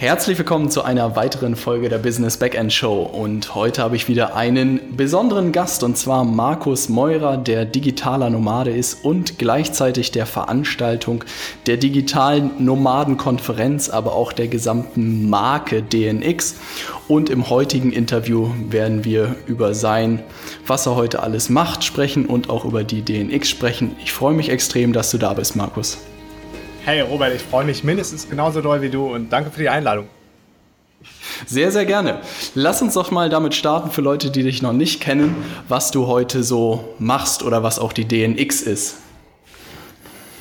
Herzlich willkommen zu einer weiteren Folge der Business Backend Show und heute habe ich wieder einen besonderen Gast und zwar Markus Meurer, der digitaler Nomade ist und gleichzeitig der Veranstaltung der digitalen Nomadenkonferenz, aber auch der gesamten Marke DNX. Und im heutigen Interview werden wir über sein, was er heute alles macht, sprechen und auch über die DNX sprechen. Ich freue mich extrem, dass du da bist, Markus. Hey Robert, ich freue mich mindestens genauso doll wie du und danke für die Einladung. Sehr, sehr gerne. Lass uns doch mal damit starten für Leute, die dich noch nicht kennen, was du heute so machst oder was auch die DNX ist.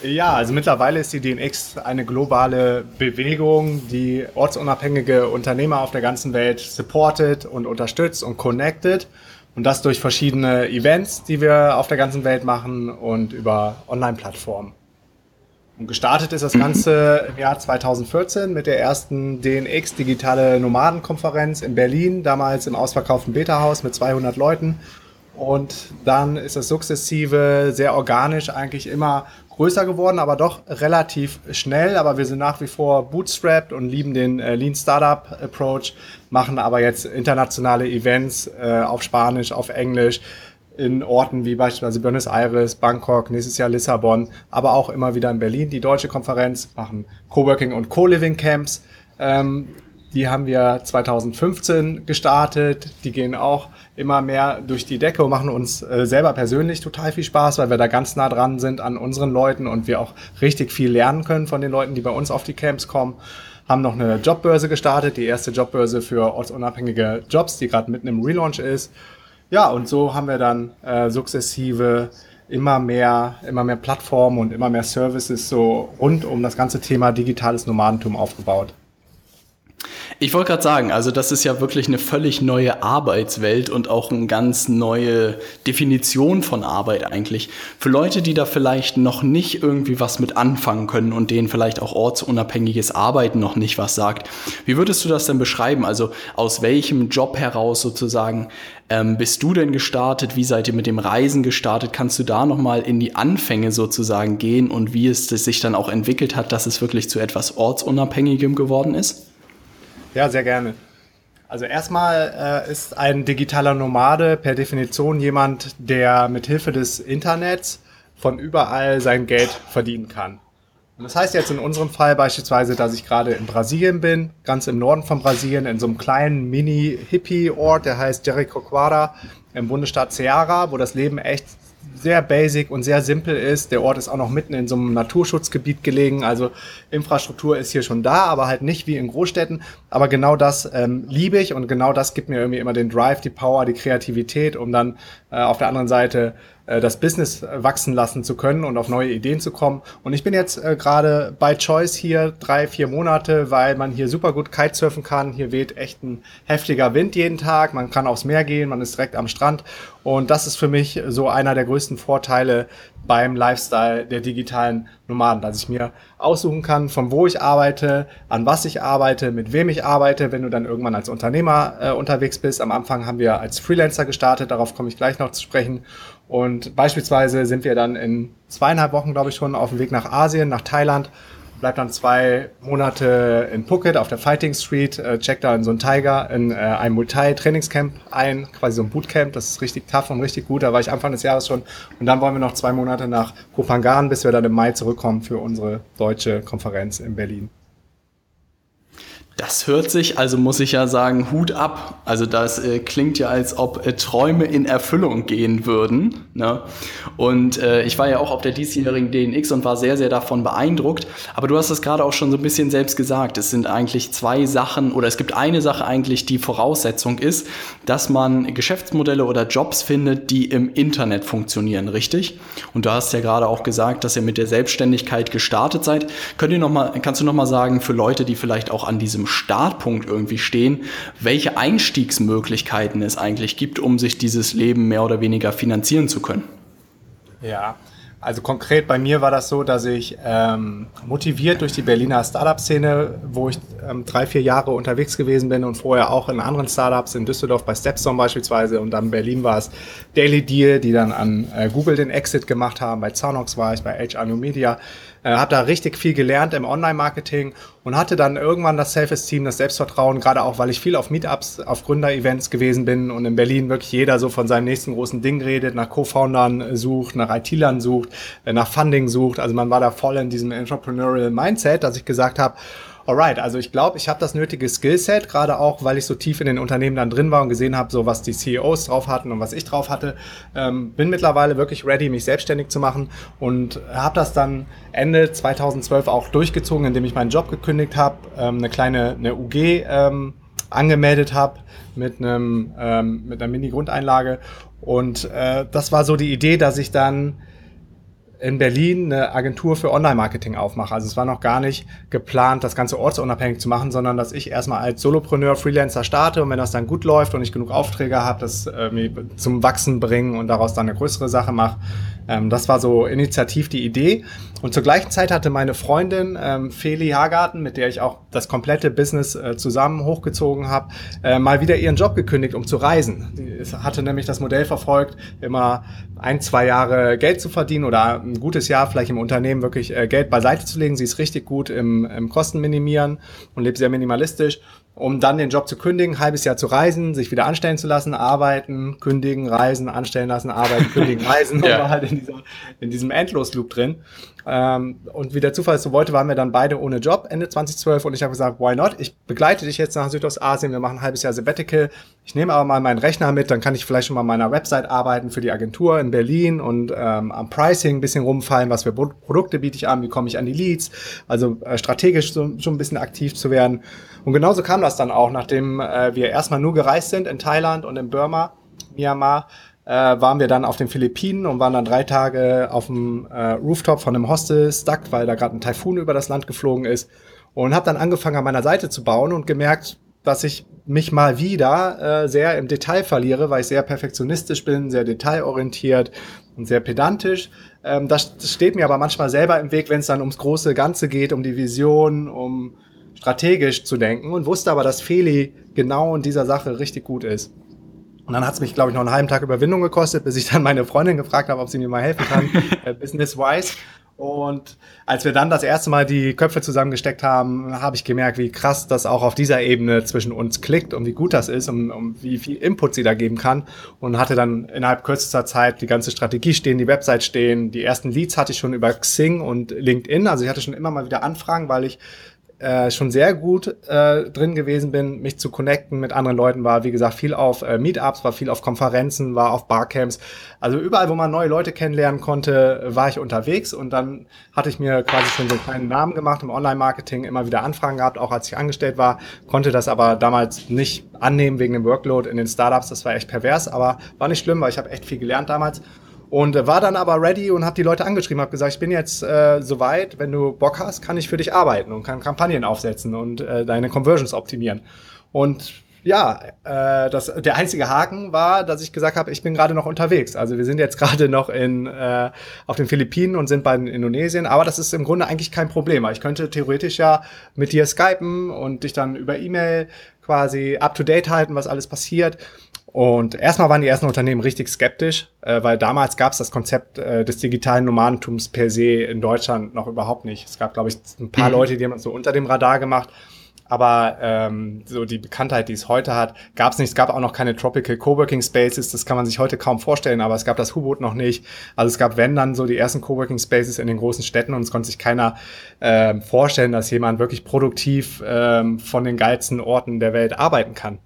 Ja, also mittlerweile ist die DNX eine globale Bewegung, die ortsunabhängige Unternehmer auf der ganzen Welt supportet und unterstützt und connected. Und das durch verschiedene Events, die wir auf der ganzen Welt machen und über Online-Plattformen. Und gestartet ist das Ganze im Jahr 2014 mit der ersten DNX Digitale Nomadenkonferenz in Berlin, damals im ausverkauften Beta-Haus mit 200 Leuten. Und dann ist das sukzessive, sehr organisch eigentlich immer größer geworden, aber doch relativ schnell. Aber wir sind nach wie vor bootstrapped und lieben den äh, Lean Startup Approach, machen aber jetzt internationale Events äh, auf Spanisch, auf Englisch, in Orten wie beispielsweise Buenos Aires, Bangkok, nächstes Jahr Lissabon, aber auch immer wieder in Berlin. Die Deutsche Konferenz machen Coworking und Co-Living Camps. Ähm, die haben wir 2015 gestartet. Die gehen auch immer mehr durch die Decke und machen uns äh, selber persönlich total viel Spaß, weil wir da ganz nah dran sind an unseren Leuten und wir auch richtig viel lernen können von den Leuten, die bei uns auf die Camps kommen haben noch eine Jobbörse gestartet, die erste Jobbörse für ortsunabhängige Jobs, die gerade mitten im Relaunch ist ja, und so haben wir dann äh, sukzessive immer mehr, immer mehr Plattformen und immer mehr Services so rund um das ganze Thema digitales Nomadentum aufgebaut. Ich wollte gerade sagen, also das ist ja wirklich eine völlig neue Arbeitswelt und auch eine ganz neue Definition von Arbeit eigentlich. Für Leute, die da vielleicht noch nicht irgendwie was mit anfangen können und denen vielleicht auch ortsunabhängiges Arbeiten noch nicht was sagt. Wie würdest du das denn beschreiben? Also aus welchem Job heraus sozusagen ähm, bist du denn gestartet? Wie seid ihr mit dem Reisen gestartet? Kannst du da nochmal in die Anfänge sozusagen gehen und wie es sich dann auch entwickelt hat, dass es wirklich zu etwas Ortsunabhängigem geworden ist? Ja, sehr gerne. Also erstmal äh, ist ein digitaler Nomade per Definition jemand, der mit Hilfe des Internets von überall sein Geld verdienen kann. Und das heißt jetzt in unserem Fall beispielsweise, dass ich gerade in Brasilien bin, ganz im Norden von Brasilien, in so einem kleinen Mini-Hippie-Ort, der heißt Jericoacoara im Bundesstaat Ceará, wo das Leben echt sehr basic und sehr simpel ist. Der Ort ist auch noch mitten in so einem Naturschutzgebiet gelegen. Also Infrastruktur ist hier schon da, aber halt nicht wie in Großstädten. Aber genau das ähm, liebe ich und genau das gibt mir irgendwie immer den Drive, die Power, die Kreativität, um dann äh, auf der anderen Seite das Business wachsen lassen zu können und auf neue Ideen zu kommen. Und ich bin jetzt äh, gerade bei Choice hier drei, vier Monate, weil man hier super gut Kitesurfen kann. Hier weht echt ein heftiger Wind jeden Tag. Man kann aufs Meer gehen, man ist direkt am Strand. Und das ist für mich so einer der größten Vorteile beim Lifestyle der digitalen Nomaden, dass ich mir aussuchen kann, von wo ich arbeite, an was ich arbeite, mit wem ich arbeite, wenn du dann irgendwann als Unternehmer äh, unterwegs bist. Am Anfang haben wir als Freelancer gestartet, darauf komme ich gleich noch zu sprechen. Und beispielsweise sind wir dann in zweieinhalb Wochen, glaube ich, schon auf dem Weg nach Asien, nach Thailand. Bleibt dann zwei Monate in Phuket auf der Fighting Street, äh, checkt da in so ein Tiger, in äh, ein Multi-Trainingscamp ein, quasi so ein Bootcamp. Das ist richtig tough und richtig gut. Da war ich Anfang des Jahres schon. Und dann wollen wir noch zwei Monate nach Kopangan, bis wir dann im Mai zurückkommen für unsere deutsche Konferenz in Berlin. Das hört sich, also muss ich ja sagen, Hut ab. Also das äh, klingt ja, als ob äh, Träume in Erfüllung gehen würden. Ne? Und äh, ich war ja auch auf der diesjährigen DNX und war sehr, sehr davon beeindruckt. Aber du hast es gerade auch schon so ein bisschen selbst gesagt. Es sind eigentlich zwei Sachen oder es gibt eine Sache eigentlich, die Voraussetzung ist, dass man Geschäftsmodelle oder Jobs findet, die im Internet funktionieren, richtig? Und du hast ja gerade auch gesagt, dass ihr mit der Selbstständigkeit gestartet seid. Könnt ihr noch mal, kannst du noch mal sagen, für Leute, die vielleicht auch an diesem Startpunkt irgendwie stehen, welche Einstiegsmöglichkeiten es eigentlich gibt, um sich dieses Leben mehr oder weniger finanzieren zu können. Ja, also konkret bei mir war das so, dass ich ähm, motiviert durch die Berliner Startup-Szene, wo ich ähm, drei, vier Jahre unterwegs gewesen bin und vorher auch in anderen Startups, in Düsseldorf bei Stepstone beispielsweise und dann in Berlin war es Daily Deal, die dann an äh, Google den Exit gemacht haben, bei Zanox war ich, bei HR New Media, äh, habe da richtig viel gelernt im Online-Marketing und hatte dann irgendwann das Self-Esteem, das Selbstvertrauen, gerade auch, weil ich viel auf Meetups, auf Gründer-Events gewesen bin und in Berlin wirklich jeder so von seinem nächsten großen Ding redet, nach Co-Foundern sucht, nach IT-Lern sucht, äh, nach Funding sucht. Also man war da voll in diesem Entrepreneurial Mindset, dass ich gesagt habe, Alright, also ich glaube, ich habe das nötige Skillset, gerade auch, weil ich so tief in den Unternehmen dann drin war und gesehen habe, so was die CEOs drauf hatten und was ich drauf hatte. Ähm, bin mittlerweile wirklich ready, mich selbstständig zu machen und habe das dann Ende 2012 auch durchgezogen, indem ich meinen Job gekündigt habe, ähm, eine kleine eine UG ähm, angemeldet habe mit einem ähm, mit einer Mini-Grundeinlage und äh, das war so die Idee, dass ich dann in Berlin eine Agentur für Online-Marketing aufmache. Also es war noch gar nicht geplant, das Ganze ortsunabhängig zu machen, sondern dass ich erstmal als Solopreneur, Freelancer starte und wenn das dann gut läuft und ich genug Aufträge habe, das äh, zum Wachsen bringen und daraus dann eine größere Sache mache, ähm, das war so initiativ die Idee. Und zur gleichen Zeit hatte meine Freundin ähm, Feli Hagarten, mit der ich auch das komplette Business äh, zusammen hochgezogen habe, äh, mal wieder ihren Job gekündigt, um zu reisen. Sie hatte nämlich das Modell verfolgt, immer ein, zwei Jahre Geld zu verdienen oder ein gutes Jahr vielleicht im Unternehmen wirklich äh, Geld beiseite zu legen. Sie ist richtig gut im, im Kostenminimieren und lebt sehr minimalistisch um dann den Job zu kündigen, ein halbes Jahr zu reisen, sich wieder anstellen zu lassen, arbeiten, kündigen, reisen, anstellen lassen, arbeiten, kündigen, reisen. ja. Und war halt in, dieser, in diesem Endlosloop drin. Ähm, und wie der Zufall es so wollte, waren wir dann beide ohne Job Ende 2012 und ich habe gesagt, why not? Ich begleite dich jetzt nach Südostasien, wir machen ein halbes Jahr Sabbatical. Ich nehme aber mal meinen Rechner mit, dann kann ich vielleicht schon mal an meiner Website arbeiten für die Agentur in Berlin und ähm, am Pricing ein bisschen rumfallen, was für Produkte biete ich an, wie komme ich an die Leads, also äh, strategisch so, schon ein bisschen aktiv zu werden. Und genauso kam das dann auch, nachdem äh, wir erstmal nur gereist sind in Thailand und in Burma, Myanmar, äh, waren wir dann auf den Philippinen und waren dann drei Tage auf dem äh, Rooftop von einem Hostel stuck, weil da gerade ein Taifun über das Land geflogen ist. Und habe dann angefangen, an meiner Seite zu bauen und gemerkt, dass ich mich mal wieder äh, sehr im Detail verliere, weil ich sehr perfektionistisch bin, sehr detailorientiert und sehr pedantisch. Ähm, das steht mir aber manchmal selber im Weg, wenn es dann ums große Ganze geht, um die Vision, um strategisch zu denken und wusste aber, dass Feli genau in dieser Sache richtig gut ist. Und dann hat es mich, glaube ich, noch einen halben Tag Überwindung gekostet, bis ich dann meine Freundin gefragt habe, ob sie mir mal helfen kann, äh, business-wise. Und als wir dann das erste Mal die Köpfe zusammengesteckt haben, habe ich gemerkt, wie krass das auch auf dieser Ebene zwischen uns klickt und wie gut das ist und, und wie viel Input sie da geben kann. Und hatte dann innerhalb kürzester Zeit die ganze Strategie stehen, die Website stehen. Die ersten Leads hatte ich schon über Xing und LinkedIn. Also ich hatte schon immer mal wieder Anfragen, weil ich äh, schon sehr gut äh, drin gewesen bin, mich zu connecten mit anderen Leuten, war wie gesagt viel auf äh, Meetups, war viel auf Konferenzen, war auf Barcamps. Also überall, wo man neue Leute kennenlernen konnte, war ich unterwegs und dann hatte ich mir quasi schon so einen kleinen Namen gemacht im Online-Marketing, immer wieder Anfragen gehabt, auch als ich angestellt war, konnte das aber damals nicht annehmen wegen dem Workload in den Startups. Das war echt pervers, aber war nicht schlimm, weil ich habe echt viel gelernt damals. Und war dann aber ready und habe die Leute angeschrieben, habe gesagt, ich bin jetzt äh, soweit, wenn du Bock hast, kann ich für dich arbeiten und kann Kampagnen aufsetzen und äh, deine Conversions optimieren. Und ja, äh, das, der einzige Haken war, dass ich gesagt habe, ich bin gerade noch unterwegs. Also wir sind jetzt gerade noch in, äh, auf den Philippinen und sind bei Indonesien, aber das ist im Grunde eigentlich kein Problem. Ich könnte theoretisch ja mit dir skypen und dich dann über E-Mail quasi up-to-date halten, was alles passiert. Und erstmal waren die ersten Unternehmen richtig skeptisch, äh, weil damals gab es das Konzept äh, des digitalen Nomadentums per se in Deutschland noch überhaupt nicht. Es gab, glaube ich, ein paar mhm. Leute, die haben das so unter dem Radar gemacht. Aber ähm, so die Bekanntheit, die es heute hat, gab es nicht. Es gab auch noch keine Tropical Coworking Spaces. Das kann man sich heute kaum vorstellen, aber es gab das Hubot noch nicht. Also es gab, wenn dann, so die ersten Coworking Spaces in den großen Städten und es konnte sich keiner äh, vorstellen, dass jemand wirklich produktiv ähm, von den geilsten Orten der Welt arbeiten kann.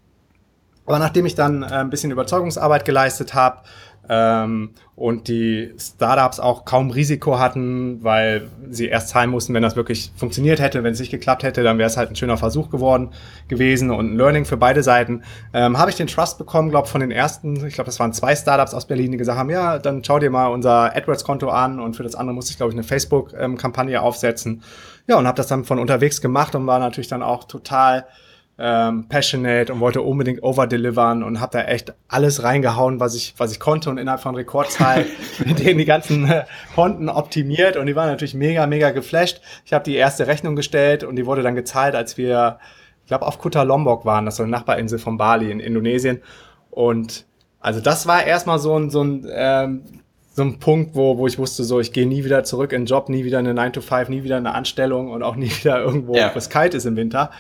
Aber nachdem ich dann äh, ein bisschen Überzeugungsarbeit geleistet habe ähm, und die Startups auch kaum Risiko hatten, weil sie erst zahlen mussten, wenn das wirklich funktioniert hätte. Wenn es nicht geklappt hätte, dann wäre es halt ein schöner Versuch geworden gewesen und ein Learning für beide Seiten. Ähm, habe ich den Trust bekommen, glaube von den ersten, ich glaube, das waren zwei Startups aus Berlin, die gesagt haben, ja, dann schau dir mal unser AdWords-Konto an und für das andere musste ich, glaube ich, eine Facebook-Kampagne ähm, aufsetzen. Ja, und habe das dann von unterwegs gemacht und war natürlich dann auch total ähm, passionate und wollte unbedingt overdelivern und habe da echt alles reingehauen, was ich, was ich konnte und innerhalb von Rekordzeit mit denen die ganzen äh, Konten optimiert und die waren natürlich mega, mega geflasht. Ich habe die erste Rechnung gestellt und die wurde dann gezahlt, als wir, ich glaube, auf Kuta Lombok waren, das ist so eine Nachbarinsel von Bali in Indonesien und also das war erstmal so ein, so ein ähm, so ein Punkt, wo, wo ich wusste, so, ich gehe nie wieder zurück in den Job, nie wieder eine 9 to 5, nie wieder eine Anstellung und auch nie wieder irgendwo, ja. wo es kalt ist im Winter.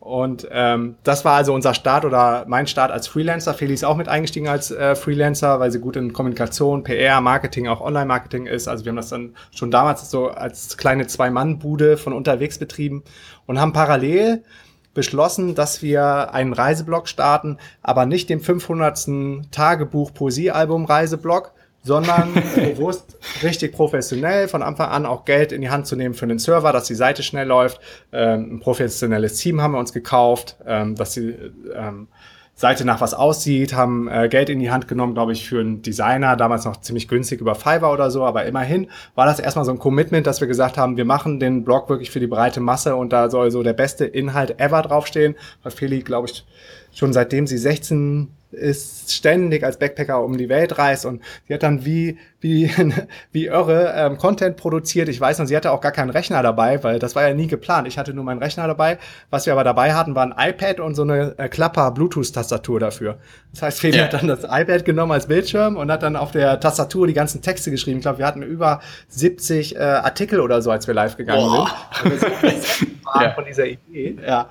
Und ähm, das war also unser Start oder mein Start als Freelancer. Feli ist auch mit eingestiegen als äh, Freelancer, weil sie gut in Kommunikation, PR, Marketing, auch Online-Marketing ist. Also wir haben das dann schon damals so als kleine Zwei-Mann-Bude von unterwegs betrieben und haben parallel beschlossen, dass wir einen Reiseblog starten, aber nicht dem 500. Tagebuch Poesiealbum Reiseblog, sondern bewusst richtig professionell von Anfang an auch Geld in die Hand zu nehmen für den Server, dass die Seite schnell läuft. Ähm, ein professionelles Team haben wir uns gekauft, ähm, dass die ähm, Seite nach was aussieht, haben äh, Geld in die Hand genommen, glaube ich, für einen Designer, damals noch ziemlich günstig über Fiverr oder so, aber immerhin war das erstmal so ein Commitment, dass wir gesagt haben, wir machen den Blog wirklich für die breite Masse und da soll so der beste Inhalt ever draufstehen, weil Feli, glaube ich, schon seitdem sie 16 ist ständig als Backpacker um die Welt reist und sie hat dann wie wie wie irre ähm, Content produziert. Ich weiß noch, sie hatte auch gar keinen Rechner dabei, weil das war ja nie geplant. Ich hatte nur meinen Rechner dabei. Was wir aber dabei hatten, war ein iPad und so eine äh, Klapper Bluetooth Tastatur dafür. Das heißt, Feli ja. hat dann das iPad genommen als Bildschirm und hat dann auf der Tastatur die ganzen Texte geschrieben. Ich glaube, wir hatten über 70 äh, Artikel oder so, als wir live gegangen Boah. sind. Also so ja. von dieser Idee. Ja.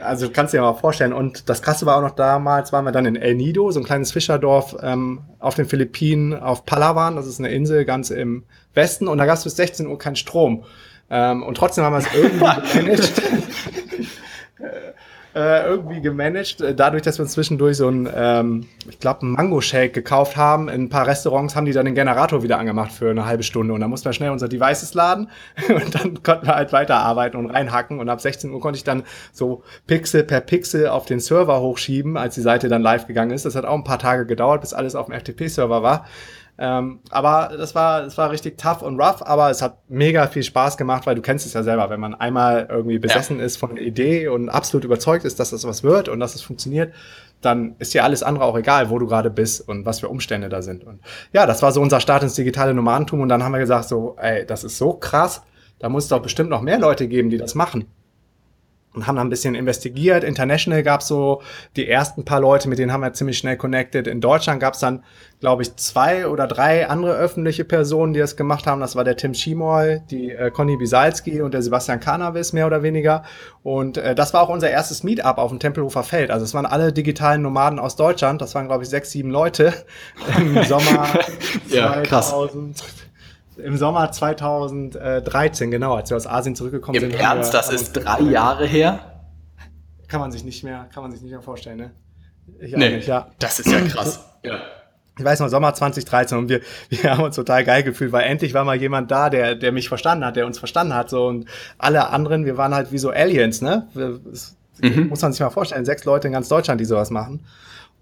Also kannst du dir mal vorstellen. Und das Krasse war auch noch damals, waren wir dann in El Nido, so ein kleines Fischerdorf ähm, auf den Philippinen, auf Palawan. Das ist eine Insel ganz im Westen. Und da gab es bis 16 Uhr keinen Strom. Ähm, und trotzdem haben wir es irgendwie gemanagt. Äh, irgendwie gemanagt, äh, dadurch, dass wir zwischendurch so ein, ähm, ich glaube, einen Mango-Shake gekauft haben. In ein paar Restaurants haben die dann den Generator wieder angemacht für eine halbe Stunde und dann mussten wir schnell unser Devices laden und dann konnten wir halt weiterarbeiten und reinhacken und ab 16 Uhr konnte ich dann so Pixel per Pixel auf den Server hochschieben, als die Seite dann live gegangen ist. Das hat auch ein paar Tage gedauert, bis alles auf dem FTP-Server war. Ähm, aber das war, das war richtig tough und rough, aber es hat mega viel Spaß gemacht, weil du kennst es ja selber, wenn man einmal irgendwie besessen ja. ist von einer Idee und absolut überzeugt ist, dass das was wird und dass es funktioniert, dann ist dir alles andere auch egal, wo du gerade bist und was für Umstände da sind. Und ja, das war so unser Start ins digitale Nomadentum und dann haben wir gesagt so, ey, das ist so krass, da muss es doch bestimmt noch mehr Leute geben, die das machen und haben dann ein bisschen investigiert. International gab es so die ersten paar Leute, mit denen haben wir ziemlich schnell connected. In Deutschland gab es dann, glaube ich, zwei oder drei andere öffentliche Personen, die das gemacht haben. Das war der Tim Schimoy, die äh, Conny Bisalski und der Sebastian Cannabis, mehr oder weniger. Und äh, das war auch unser erstes Meetup auf dem Tempelhofer Feld. Also es waren alle digitalen Nomaden aus Deutschland. Das waren, glaube ich, sechs, sieben Leute im Sommer ja, 2000. Krass im Sommer 2013, genau, als wir aus Asien zurückgekommen Im sind. Im Ernst, das ist drei Jahre her? Kann man sich nicht mehr, kann man sich nicht mehr vorstellen, ne? Ich nee, nicht, ja. das ist ja krass. ja. Ich weiß noch, Sommer 2013 und wir, wir haben uns total geil gefühlt, weil endlich war mal jemand da, der, der mich verstanden hat, der uns verstanden hat, so und alle anderen, wir waren halt wie so Aliens, ne? Das mhm. Muss man sich mal vorstellen, sechs Leute in ganz Deutschland, die sowas machen.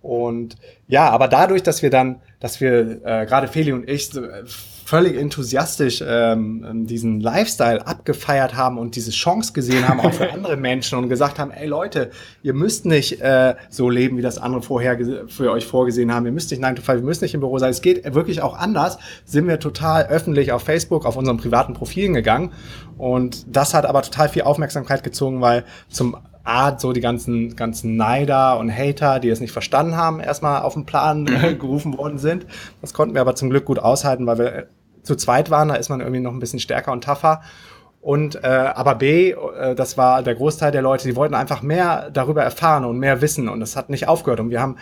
Und ja, aber dadurch, dass wir dann, dass wir äh, gerade Feli und ich äh, völlig enthusiastisch ähm, diesen Lifestyle abgefeiert haben und diese Chance gesehen haben, auch für andere Menschen und gesagt haben, ey Leute, ihr müsst nicht äh, so leben, wie das andere vorher für euch vorgesehen haben. Ihr müsst nicht 9 to 5, ihr müsst nicht im Büro sein. Es geht wirklich auch anders. Sind wir total öffentlich auf Facebook, auf unseren privaten Profilen gegangen. Und das hat aber total viel Aufmerksamkeit gezogen, weil zum Art so die ganzen, ganzen Neider und Hater, die es nicht verstanden haben, erstmal auf den Plan äh, gerufen worden sind. Das konnten wir aber zum Glück gut aushalten, weil wir zu zweit waren, da ist man irgendwie noch ein bisschen stärker und tougher. Und äh, aber B, äh, das war der Großteil der Leute, die wollten einfach mehr darüber erfahren und mehr wissen und das hat nicht aufgehört. Und wir haben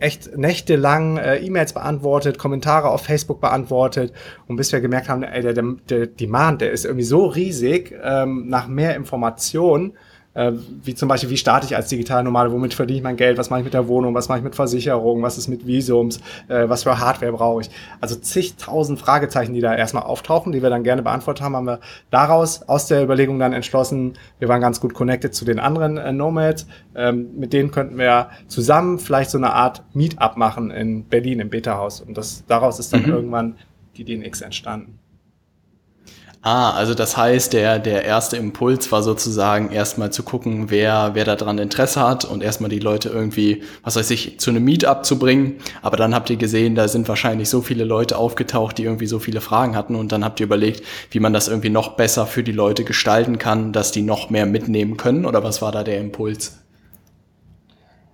echt nächtelang äh, E-Mails beantwortet, Kommentare auf Facebook beantwortet und bis wir gemerkt haben, ey, der, der, der Demand, der ist irgendwie so riesig ähm, nach mehr Informationen äh, wie zum Beispiel, wie starte ich als digitaler Nomade, womit verdiene ich mein Geld, was mache ich mit der Wohnung, was mache ich mit Versicherung, was ist mit Visums, äh, was für Hardware brauche ich. Also zigtausend Fragezeichen, die da erstmal auftauchen, die wir dann gerne beantwortet haben, haben wir daraus aus der Überlegung dann entschlossen, wir waren ganz gut connected zu den anderen äh, Nomads, ähm, mit denen könnten wir zusammen vielleicht so eine Art Meetup machen in Berlin im Beta-Haus. Und das, daraus ist dann mhm. irgendwann die DNX entstanden. Ah, also das heißt, der, der erste Impuls war sozusagen erstmal zu gucken, wer, wer daran Interesse hat und erstmal die Leute irgendwie, was weiß ich, zu einem Meetup zu bringen. Aber dann habt ihr gesehen, da sind wahrscheinlich so viele Leute aufgetaucht, die irgendwie so viele Fragen hatten und dann habt ihr überlegt, wie man das irgendwie noch besser für die Leute gestalten kann, dass die noch mehr mitnehmen können oder was war da der Impuls?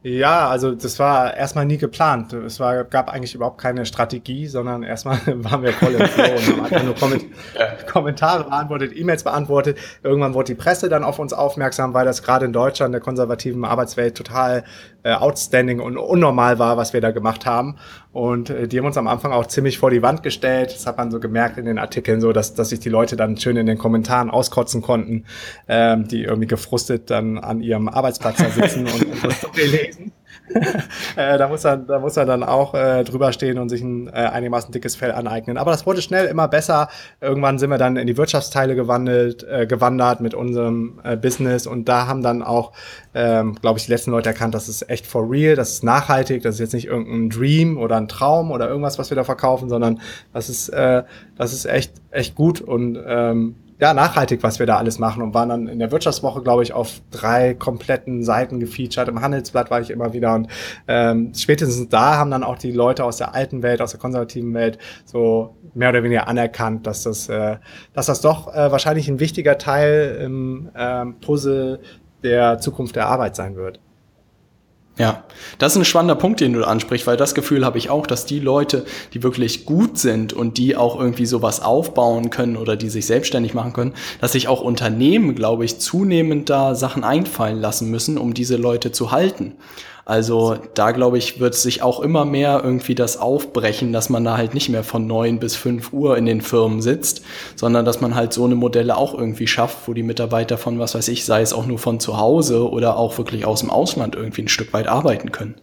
Ja, also das war erstmal nie geplant. Es war, gab eigentlich überhaupt keine Strategie, sondern erstmal waren wir voll im Flow und haben einfach nur Komment. Kommentare beantwortet, E-Mails beantwortet. Irgendwann wurde die Presse dann auf uns aufmerksam, weil das gerade in Deutschland, der konservativen Arbeitswelt, total äh, outstanding und unnormal war, was wir da gemacht haben. Und äh, die haben uns am Anfang auch ziemlich vor die Wand gestellt. Das hat man so gemerkt in den Artikeln, so dass, dass sich die Leute dann schön in den Kommentaren auskotzen konnten, ähm, die irgendwie gefrustet dann an ihrem Arbeitsplatz da sitzen und, und das lesen. äh, da, muss er, da muss er dann auch äh, drüber stehen und sich ein äh, einigermaßen dickes Fell aneignen. Aber das wurde schnell immer besser. Irgendwann sind wir dann in die Wirtschaftsteile gewandelt, äh, gewandert mit unserem äh, Business und da haben dann auch, ähm, glaube ich, die letzten Leute erkannt, das ist echt for real, das ist nachhaltig, das ist jetzt nicht irgendein Dream oder ein Traum oder irgendwas, was wir da verkaufen, sondern das ist, äh, das ist echt, echt gut und ähm, ja, nachhaltig, was wir da alles machen und waren dann in der Wirtschaftswoche, glaube ich, auf drei kompletten Seiten gefeatured. Im Handelsblatt war ich immer wieder und ähm, spätestens da haben dann auch die Leute aus der alten Welt, aus der konservativen Welt so mehr oder weniger anerkannt, dass das, äh, dass das doch äh, wahrscheinlich ein wichtiger Teil im ähm, Puzzle der Zukunft der Arbeit sein wird. Ja, das ist ein spannender Punkt, den du ansprichst, weil das Gefühl habe ich auch, dass die Leute, die wirklich gut sind und die auch irgendwie sowas aufbauen können oder die sich selbstständig machen können, dass sich auch Unternehmen, glaube ich, zunehmend da Sachen einfallen lassen müssen, um diese Leute zu halten. Also da glaube ich, wird sich auch immer mehr irgendwie das aufbrechen, dass man da halt nicht mehr von neun bis fünf Uhr in den Firmen sitzt, sondern dass man halt so eine Modelle auch irgendwie schafft, wo die Mitarbeiter von was weiß ich, sei es auch nur von zu Hause oder auch wirklich aus dem Ausland irgendwie ein Stück weit arbeiten können.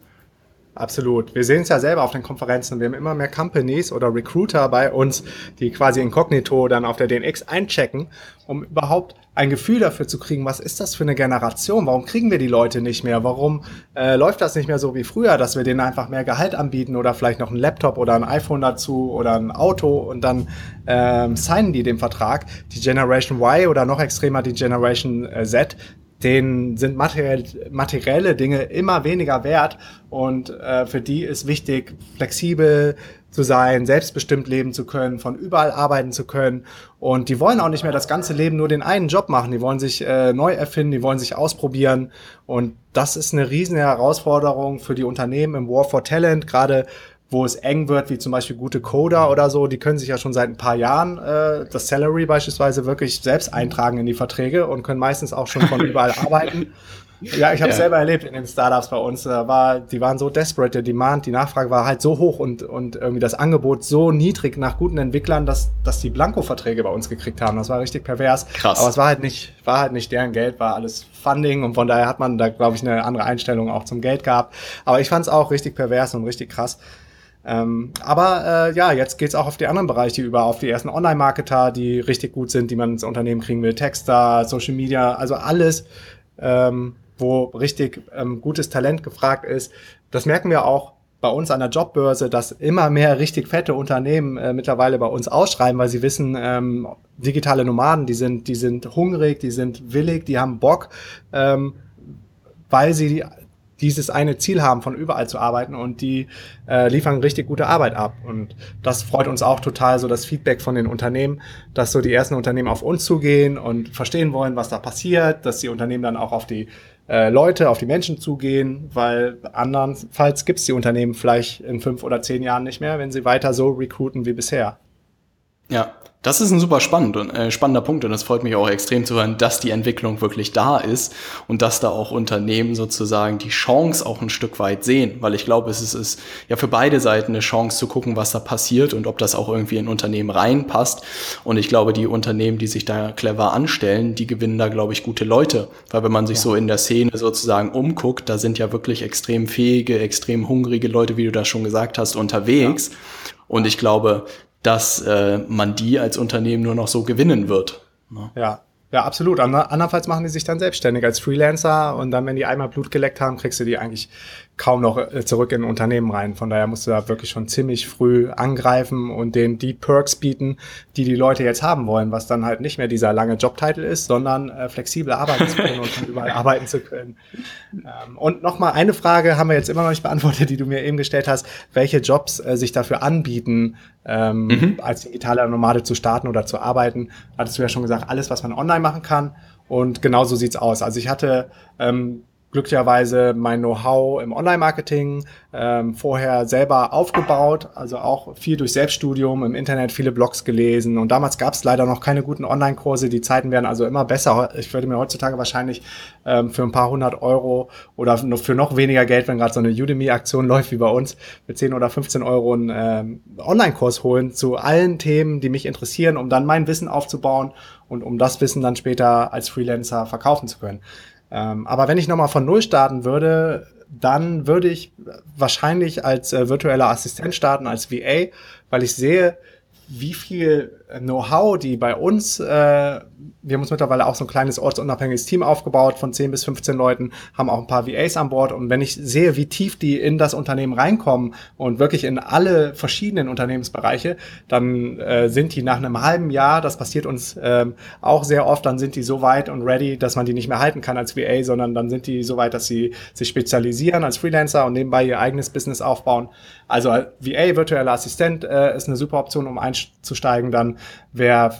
Absolut. Wir sehen es ja selber auf den Konferenzen. Wir haben immer mehr Companies oder Recruiter bei uns, die quasi inkognito dann auf der DNX einchecken, um überhaupt ein Gefühl dafür zu kriegen, was ist das für eine Generation? Warum kriegen wir die Leute nicht mehr? Warum äh, läuft das nicht mehr so wie früher, dass wir denen einfach mehr Gehalt anbieten oder vielleicht noch ein Laptop oder ein iPhone dazu oder ein Auto und dann ähm, signen die den Vertrag? Die Generation Y oder noch extremer die Generation äh, Z, denen sind materiell, materielle Dinge immer weniger wert und äh, für die ist wichtig, flexibel zu sein, selbstbestimmt leben zu können, von überall arbeiten zu können. Und die wollen auch nicht mehr das ganze Leben nur den einen Job machen, die wollen sich äh, neu erfinden, die wollen sich ausprobieren. Und das ist eine riesen Herausforderung für die Unternehmen im War for Talent, gerade wo es eng wird, wie zum Beispiel gute Coder oder so, die können sich ja schon seit ein paar Jahren äh, das Salary beispielsweise wirklich selbst eintragen in die Verträge und können meistens auch schon von überall arbeiten. Ja, ich habe ja. selber erlebt in den Startups bei uns. Da war, die waren so desperate, der Demand, die Nachfrage war halt so hoch und, und irgendwie das Angebot so niedrig nach guten Entwicklern, dass, dass die Blanko-Verträge bei uns gekriegt haben. Das war richtig pervers. Krass. Aber es war halt nicht, war halt nicht deren Geld, war alles Funding und von daher hat man da, glaube ich, eine andere Einstellung auch zum Geld gehabt. Aber ich fand es auch richtig pervers und richtig krass. Ähm, aber äh, ja, jetzt geht's auch auf die anderen Bereiche über, auf die ersten Online-Marketer, die richtig gut sind, die man ins Unternehmen kriegen will, Texter, Social Media, also alles, ähm, wo richtig ähm, gutes Talent gefragt ist. Das merken wir auch bei uns an der Jobbörse, dass immer mehr richtig fette Unternehmen äh, mittlerweile bei uns ausschreiben, weil sie wissen, ähm, digitale Nomaden, die sind, die sind hungrig, die sind willig, die haben Bock, ähm, weil sie dieses eine Ziel haben, von überall zu arbeiten und die äh, liefern richtig gute Arbeit ab. Und das freut uns auch total, so das Feedback von den Unternehmen, dass so die ersten Unternehmen auf uns zugehen und verstehen wollen, was da passiert, dass die Unternehmen dann auch auf die äh, Leute, auf die Menschen zugehen, weil andernfalls gibt es die Unternehmen vielleicht in fünf oder zehn Jahren nicht mehr, wenn sie weiter so recruiten wie bisher. Ja, das ist ein super spannend und, äh, spannender Punkt und es freut mich auch extrem zu hören, dass die Entwicklung wirklich da ist und dass da auch Unternehmen sozusagen die Chance auch ein Stück weit sehen, weil ich glaube, es ist, ist ja für beide Seiten eine Chance zu gucken, was da passiert und ob das auch irgendwie in Unternehmen reinpasst. Und ich glaube, die Unternehmen, die sich da clever anstellen, die gewinnen da, glaube ich, gute Leute, weil wenn man sich ja. so in der Szene sozusagen umguckt, da sind ja wirklich extrem fähige, extrem hungrige Leute, wie du das schon gesagt hast, unterwegs. Ja. Und ich glaube, dass äh, man die als Unternehmen nur noch so gewinnen wird. Ne? Ja, ja, absolut. Andernfalls machen die sich dann selbstständig als Freelancer und dann, wenn die einmal Blut geleckt haben, kriegst du die eigentlich kaum noch äh, zurück in Unternehmen rein. Von daher musst du da wirklich schon ziemlich früh angreifen und denen die Perks bieten, die die Leute jetzt haben wollen, was dann halt nicht mehr dieser lange Jobtitel ist, sondern äh, flexibel arbeiten zu können und von überall arbeiten zu können. Ähm, und nochmal eine Frage haben wir jetzt immer noch nicht beantwortet, die du mir eben gestellt hast, welche Jobs äh, sich dafür anbieten, ähm, mhm. als digitaler Nomade zu starten oder zu arbeiten. Hattest du ja schon gesagt, alles, was man online machen kann. Und genauso sieht's aus. Also ich hatte ähm, glücklicherweise mein Know-how im Online-Marketing ähm, vorher selber aufgebaut, also auch viel durch Selbststudium im Internet, viele Blogs gelesen und damals gab es leider noch keine guten Online-Kurse, die Zeiten werden also immer besser. Ich würde mir heutzutage wahrscheinlich ähm, für ein paar hundert Euro oder für noch weniger Geld, wenn gerade so eine Udemy-Aktion läuft wie bei uns, für 10 oder 15 Euro einen ähm, Online-Kurs holen zu allen Themen, die mich interessieren, um dann mein Wissen aufzubauen und um das Wissen dann später als Freelancer verkaufen zu können. Ähm, aber wenn ich nochmal von Null starten würde, dann würde ich wahrscheinlich als äh, virtueller Assistent starten, als VA, weil ich sehe, wie viel Know-how, die bei uns, äh, wir haben uns mittlerweile auch so ein kleines ortsunabhängiges Team aufgebaut von 10 bis 15 Leuten, haben auch ein paar VAs an Bord und wenn ich sehe, wie tief die in das Unternehmen reinkommen und wirklich in alle verschiedenen Unternehmensbereiche, dann äh, sind die nach einem halben Jahr, das passiert uns äh, auch sehr oft, dann sind die so weit und ready, dass man die nicht mehr halten kann als VA, sondern dann sind die so weit, dass sie sich spezialisieren als Freelancer und nebenbei ihr eigenes Business aufbauen. Also VA, virtueller Assistent, äh, ist eine super Option, um einzusteigen dann Wer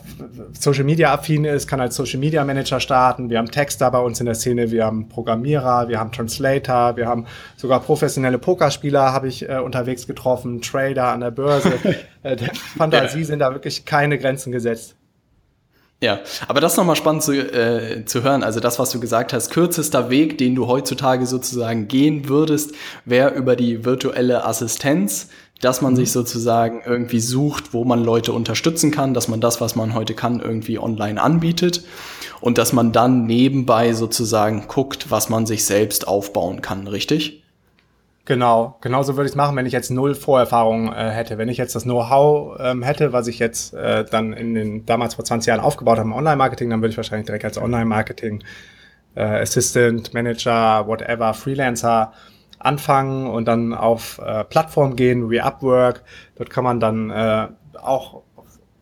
Social Media affin ist, kann als Social Media Manager starten. Wir haben Texter bei uns in der Szene, wir haben Programmierer, wir haben Translator, wir haben sogar professionelle Pokerspieler habe ich äh, unterwegs getroffen, Trader an der Börse. äh, der Fantasie sind da wirklich keine Grenzen gesetzt. Ja, aber das ist nochmal spannend zu, äh, zu hören. Also das, was du gesagt hast, kürzester Weg, den du heutzutage sozusagen gehen würdest, wäre über die virtuelle Assistenz dass man sich mhm. sozusagen irgendwie sucht, wo man Leute unterstützen kann, dass man das, was man heute kann, irgendwie online anbietet und dass man dann nebenbei sozusagen guckt, was man sich selbst aufbauen kann, richtig? Genau, genauso würde ich es machen, wenn ich jetzt null Vorerfahrung äh, hätte. Wenn ich jetzt das Know-how ähm, hätte, was ich jetzt äh, dann in den damals vor 20 Jahren aufgebaut habe im Online-Marketing, dann würde ich wahrscheinlich direkt als Online-Marketing äh, Assistant, Manager, whatever, Freelancer anfangen und dann auf äh, Plattformen gehen wie Upwork. Dort kann man dann äh, auch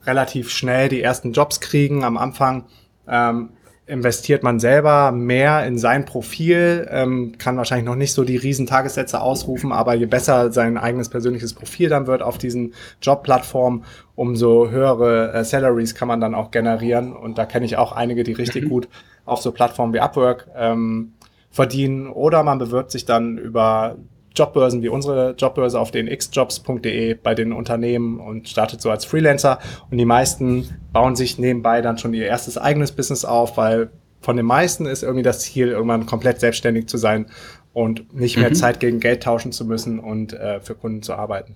relativ schnell die ersten Jobs kriegen. Am Anfang ähm, investiert man selber mehr in sein Profil, ähm, kann wahrscheinlich noch nicht so die riesen Tagessätze ausrufen, aber je besser sein eigenes persönliches Profil dann wird auf diesen Jobplattformen, umso höhere äh, Salaries kann man dann auch generieren. Und da kenne ich auch einige, die richtig mhm. gut auf so Plattformen wie Upwork ähm, verdienen oder man bewirbt sich dann über Jobbörsen wie unsere Jobbörse auf den xjobs.de bei den Unternehmen und startet so als Freelancer. Und die meisten bauen sich nebenbei dann schon ihr erstes eigenes Business auf, weil von den meisten ist irgendwie das Ziel, irgendwann komplett selbstständig zu sein und nicht mehr mhm. Zeit gegen Geld tauschen zu müssen und äh, für Kunden zu arbeiten.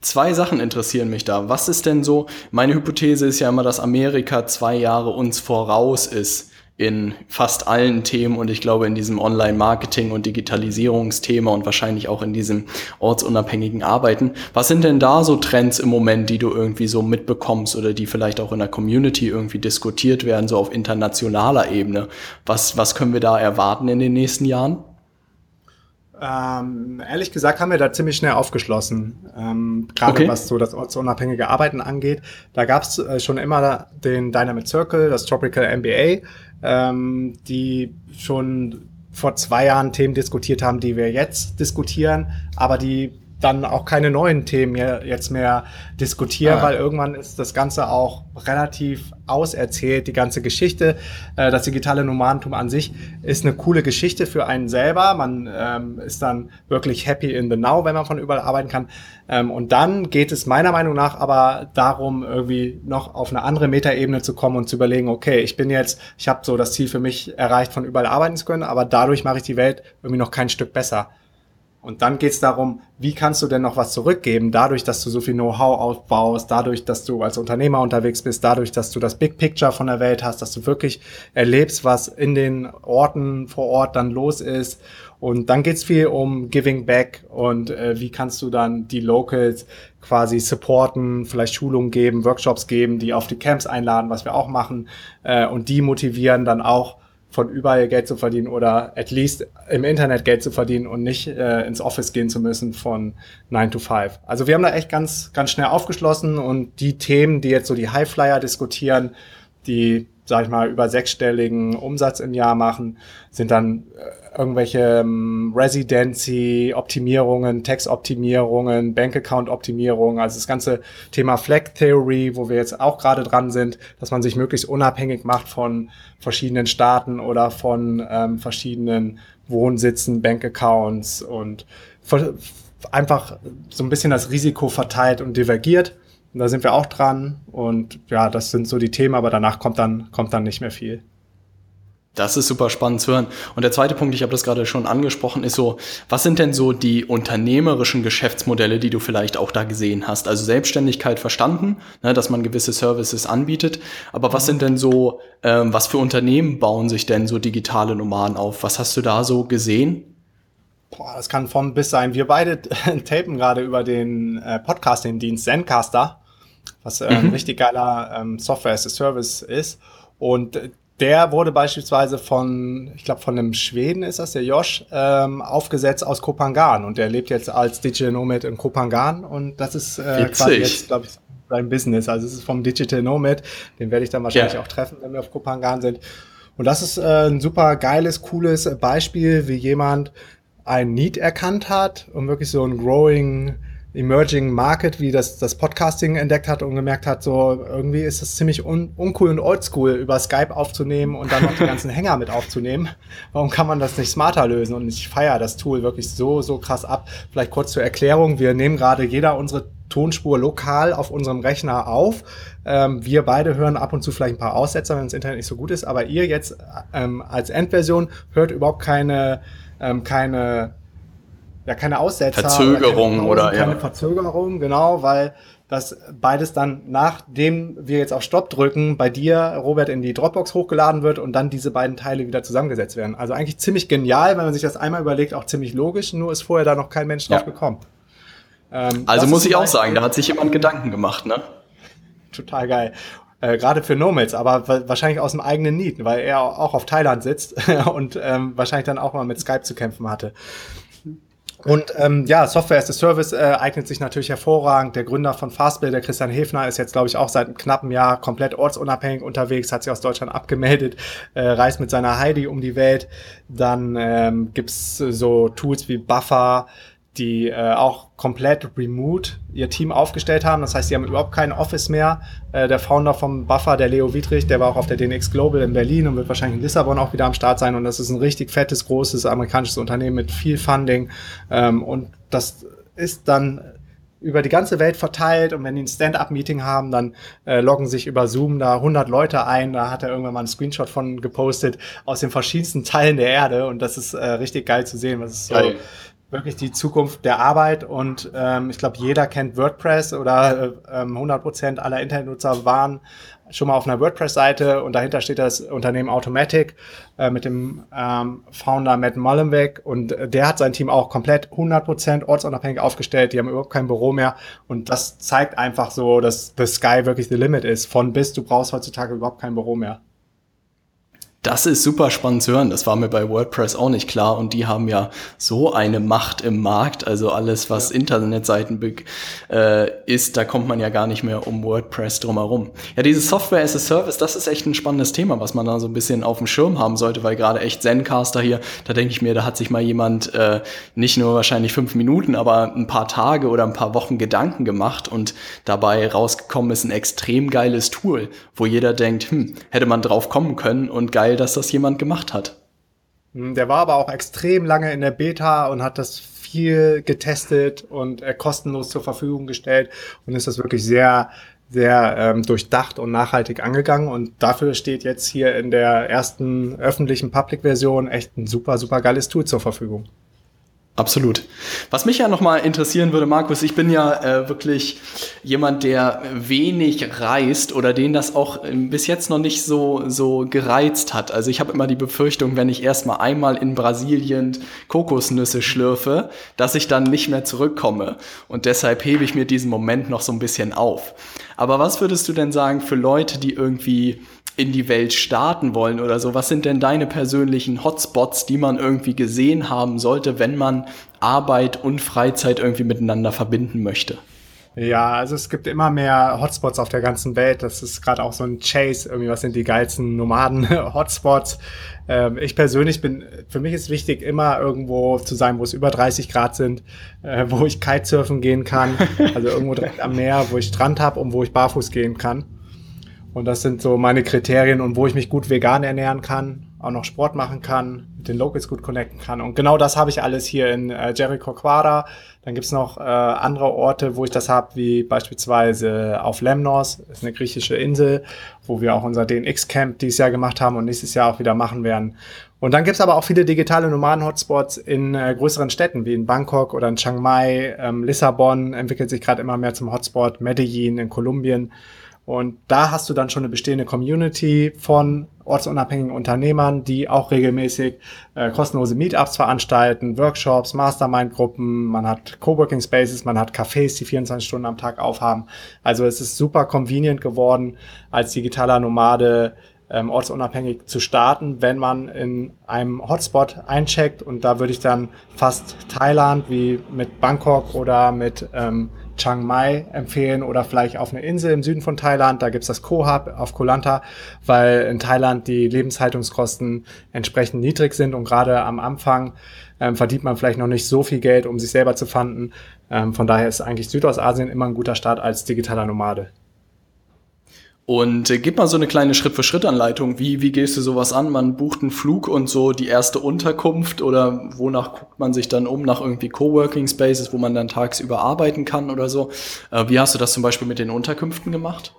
Zwei Sachen interessieren mich da. Was ist denn so, meine Hypothese ist ja immer, dass Amerika zwei Jahre uns voraus ist in fast allen Themen und ich glaube in diesem Online-Marketing und Digitalisierungsthema und wahrscheinlich auch in diesem ortsunabhängigen Arbeiten. Was sind denn da so Trends im Moment, die du irgendwie so mitbekommst oder die vielleicht auch in der Community irgendwie diskutiert werden, so auf internationaler Ebene? Was, was können wir da erwarten in den nächsten Jahren? Ähm, ehrlich gesagt haben wir da ziemlich schnell aufgeschlossen, ähm, gerade okay. was so das ortsunabhängige Arbeiten angeht. Da gab es äh, schon immer den Dynamic Circle, das Tropical MBA, ähm, die schon vor zwei Jahren Themen diskutiert haben, die wir jetzt diskutieren, aber die dann auch keine neuen Themen mehr, jetzt mehr diskutieren, ah. weil irgendwann ist das Ganze auch relativ auserzählt, die ganze Geschichte. Äh, das digitale Nomadentum an sich ist eine coole Geschichte für einen selber. Man ähm, ist dann wirklich happy in the now, wenn man von überall arbeiten kann. Ähm, und dann geht es meiner Meinung nach aber darum, irgendwie noch auf eine andere Metaebene zu kommen und zu überlegen, okay, ich bin jetzt, ich habe so das Ziel für mich erreicht, von überall arbeiten zu können, aber dadurch mache ich die Welt irgendwie noch kein Stück besser. Und dann geht es darum, wie kannst du denn noch was zurückgeben, dadurch, dass du so viel Know-how aufbaust, dadurch, dass du als Unternehmer unterwegs bist, dadurch, dass du das Big Picture von der Welt hast, dass du wirklich erlebst, was in den Orten vor Ort dann los ist. Und dann geht's viel um Giving Back und äh, wie kannst du dann die Locals quasi supporten, vielleicht Schulungen geben, Workshops geben, die auf die Camps einladen, was wir auch machen, äh, und die motivieren dann auch von überall Geld zu verdienen oder at least im Internet Geld zu verdienen und nicht äh, ins Office gehen zu müssen von 9 to 5. Also wir haben da echt ganz, ganz schnell aufgeschlossen und die Themen, die jetzt so die Highflyer diskutieren, die sag ich mal, über sechsstelligen Umsatz im Jahr machen, sind dann äh, irgendwelche ähm, Residency-Optimierungen, Text-Optimierungen, Bank-Account-Optimierungen, also das ganze Thema Flag Theory, wo wir jetzt auch gerade dran sind, dass man sich möglichst unabhängig macht von verschiedenen Staaten oder von ähm, verschiedenen Wohnsitzen, Bank-Accounts und einfach so ein bisschen das Risiko verteilt und divergiert. Und da sind wir auch dran. Und ja, das sind so die Themen, aber danach kommt dann, kommt dann nicht mehr viel. Das ist super spannend zu hören. Und der zweite Punkt, ich habe das gerade schon angesprochen, ist so, was sind denn so die unternehmerischen Geschäftsmodelle, die du vielleicht auch da gesehen hast? Also Selbstständigkeit verstanden, ne, dass man gewisse Services anbietet. Aber was sind denn so, ähm, was für Unternehmen bauen sich denn so digitale Nomaden auf? Was hast du da so gesehen? Boah, das kann von bis sein. Wir beide tapen gerade über den äh, Podcasting-Dienst Zencaster, was äh, mhm. ein richtig geiler ähm, Software as a Service ist. Und der wurde beispielsweise von, ich glaube, von einem Schweden ist das, der Josh, ähm, aufgesetzt aus Kopangan. Und der lebt jetzt als Digital Nomad in Kopangan. Und das ist äh, quasi jetzt, glaube ich, sein Business. Also es ist vom Digital Nomad. Den werde ich dann wahrscheinlich ja. auch treffen, wenn wir auf Kopangan sind. Und das ist äh, ein super geiles, cooles Beispiel, wie jemand ein Need erkannt hat und wirklich so ein growing Emerging Market, wie das, das Podcasting entdeckt hat und gemerkt hat, so irgendwie ist es ziemlich un, uncool und oldschool, über Skype aufzunehmen und dann noch die ganzen Hänger mit aufzunehmen. Warum kann man das nicht smarter lösen? Und ich feiere das Tool wirklich so, so krass ab. Vielleicht kurz zur Erklärung. Wir nehmen gerade jeder unsere Tonspur lokal auf unserem Rechner auf. Ähm, wir beide hören ab und zu vielleicht ein paar Aussetzer, wenn das Internet nicht so gut ist, aber ihr jetzt ähm, als Endversion hört überhaupt keine, ähm, keine ja keine Aussetzer. Verzögerung oder, keine, oder keine ja. Verzögerung, genau, weil das beides dann, nachdem wir jetzt auf Stopp drücken, bei dir, Robert, in die Dropbox hochgeladen wird und dann diese beiden Teile wieder zusammengesetzt werden. Also eigentlich ziemlich genial, wenn man sich das einmal überlegt, auch ziemlich logisch, nur ist vorher da noch kein Mensch drauf ja. gekommen. Ähm, also muss ich auch sagen, da hat sich jemand Gedanken gemacht, ne? Total geil. Äh, Gerade für Nomads, aber wahrscheinlich aus dem eigenen Need, weil er auch auf Thailand sitzt und ähm, wahrscheinlich dann auch mal mit Skype zu kämpfen hatte. Und ähm, ja, Software as a Service äh, eignet sich natürlich hervorragend. Der Gründer von Fastbill, der Christian Hefner, ist jetzt, glaube ich, auch seit einem knappen Jahr komplett ortsunabhängig unterwegs, hat sich aus Deutschland abgemeldet, äh, reist mit seiner Heidi um die Welt. Dann ähm, gibt's so Tools wie Buffer, die äh, auch komplett remote ihr Team aufgestellt haben. Das heißt, sie haben überhaupt kein Office mehr. Äh, der Founder vom Buffer, der Leo Wiedrich, der war auch auf der DNX Global in Berlin und wird wahrscheinlich in Lissabon auch wieder am Start sein. Und das ist ein richtig fettes, großes amerikanisches Unternehmen mit viel Funding. Ähm, und das ist dann über die ganze Welt verteilt und wenn die ein Stand-up-Meeting haben, dann äh, loggen sich über Zoom da 100 Leute ein. Da hat er irgendwann mal einen Screenshot von gepostet aus den verschiedensten Teilen der Erde und das ist äh, richtig geil zu sehen. Was ist so wirklich die Zukunft der Arbeit und ähm, ich glaube, jeder kennt WordPress oder äh, 100 Prozent aller Internetnutzer waren schon mal auf einer WordPress-Seite und dahinter steht das Unternehmen Automatic äh, mit dem ähm, Founder Matt Mullenweg und äh, der hat sein Team auch komplett 100 Prozent ortsunabhängig aufgestellt. Die haben überhaupt kein Büro mehr und das zeigt einfach so, dass the sky wirklich the limit ist. Von bis, du brauchst heutzutage überhaupt kein Büro mehr. Das ist super spannend zu hören. Das war mir bei WordPress auch nicht klar. Und die haben ja so eine Macht im Markt. Also alles, was ja. Internetseiten äh, ist, da kommt man ja gar nicht mehr um WordPress drumherum. Ja, dieses Software as a Service, das ist echt ein spannendes Thema, was man da so ein bisschen auf dem Schirm haben sollte, weil gerade echt Zencaster hier, da denke ich mir, da hat sich mal jemand äh, nicht nur wahrscheinlich fünf Minuten, aber ein paar Tage oder ein paar Wochen Gedanken gemacht und dabei rausgekommen ist ein extrem geiles Tool, wo jeder denkt, hm, hätte man drauf kommen können und geil geil, dass das jemand gemacht hat. Hm, der war aber auch extrem lange in der Beta und hat das viel getestet und äh, kostenlos zur Verfügung gestellt und ist das wirklich sehr, sehr ähm, durchdacht und nachhaltig angegangen. Und dafür steht jetzt hier in der ersten öffentlichen Public-Version echt ein super, super geiles Tool zur Verfügung. Absolut. Was mich ja nochmal interessieren würde, Markus, ich bin ja äh, wirklich jemand, der wenig reist oder den das auch äh, bis jetzt noch nicht so, so gereizt hat. Also ich habe immer die Befürchtung, wenn ich erstmal einmal in Brasilien Kokosnüsse schlürfe, dass ich dann nicht mehr zurückkomme. Und deshalb hebe ich mir diesen Moment noch so ein bisschen auf. Aber was würdest du denn sagen für Leute, die irgendwie in die Welt starten wollen oder so, was sind denn deine persönlichen Hotspots, die man irgendwie gesehen haben sollte, wenn man Arbeit und Freizeit irgendwie miteinander verbinden möchte? Ja, also es gibt immer mehr Hotspots auf der ganzen Welt. Das ist gerade auch so ein Chase. Irgendwie, was sind die geilsten Nomaden-Hotspots? Ähm, ich persönlich bin, für mich ist wichtig, immer irgendwo zu sein, wo es über 30 Grad sind, äh, wo ich Kitesurfen gehen kann. Also irgendwo direkt am Meer, wo ich Strand habe und wo ich barfuß gehen kann. Und das sind so meine Kriterien und wo ich mich gut vegan ernähren kann, auch noch Sport machen kann, mit den Locals gut connecten kann. Und genau das habe ich alles hier in äh, Jericho Quara. Dann gibt's noch äh, andere Orte, wo ich das habe, wie beispielsweise auf Lemnos, ist eine griechische Insel, wo wir auch unser DNX-Camp dieses Jahr gemacht haben und nächstes Jahr auch wieder machen werden. Und dann gibt's aber auch viele digitale Nomaden-Hotspots in äh, größeren Städten, wie in Bangkok oder in Chiang Mai. Ähm, Lissabon entwickelt sich gerade immer mehr zum Hotspot, Medellin in Kolumbien. Und da hast du dann schon eine bestehende Community von ortsunabhängigen Unternehmern, die auch regelmäßig äh, kostenlose Meetups veranstalten, Workshops, Mastermind-Gruppen, man hat Coworking Spaces, man hat Cafés, die 24 Stunden am Tag aufhaben. Also es ist super convenient geworden, als digitaler Nomade ähm, ortsunabhängig zu starten, wenn man in einem Hotspot eincheckt. Und da würde ich dann fast Thailand wie mit Bangkok oder mit ähm, Chiang Mai empfehlen oder vielleicht auf eine Insel im Süden von Thailand. Da gibt's das Koh-Hub auf Koh Lanta, weil in Thailand die Lebenshaltungskosten entsprechend niedrig sind und gerade am Anfang ähm, verdient man vielleicht noch nicht so viel Geld, um sich selber zu fanden. Ähm, von daher ist eigentlich Südostasien immer ein guter Start als digitaler Nomade. Und äh, gib mal so eine kleine Schritt-für-Schritt-Anleitung. Wie, wie gehst du sowas an? Man bucht einen Flug und so die erste Unterkunft oder wonach guckt man sich dann um? Nach irgendwie Coworking Spaces, wo man dann tagsüber arbeiten kann oder so. Äh, wie hast du das zum Beispiel mit den Unterkünften gemacht?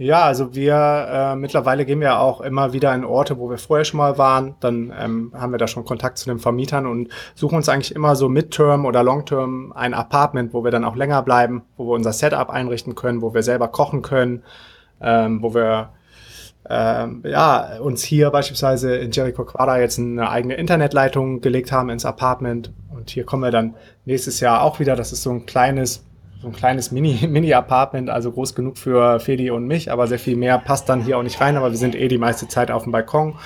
Ja, also wir äh, mittlerweile gehen wir auch immer wieder in Orte, wo wir vorher schon mal waren. Dann ähm, haben wir da schon Kontakt zu den Vermietern und suchen uns eigentlich immer so Midterm oder Longterm ein Apartment, wo wir dann auch länger bleiben, wo wir unser Setup einrichten können, wo wir selber kochen können, ähm, wo wir ähm, ja, uns hier beispielsweise in Jericho Quadra jetzt eine eigene Internetleitung gelegt haben ins Apartment. Und hier kommen wir dann nächstes Jahr auch wieder. Das ist so ein kleines so ein kleines Mini, Mini-Apartment, also groß genug für Fedi und mich, aber sehr viel mehr passt dann hier auch nicht rein, aber wir sind eh die meiste Zeit auf dem Balkon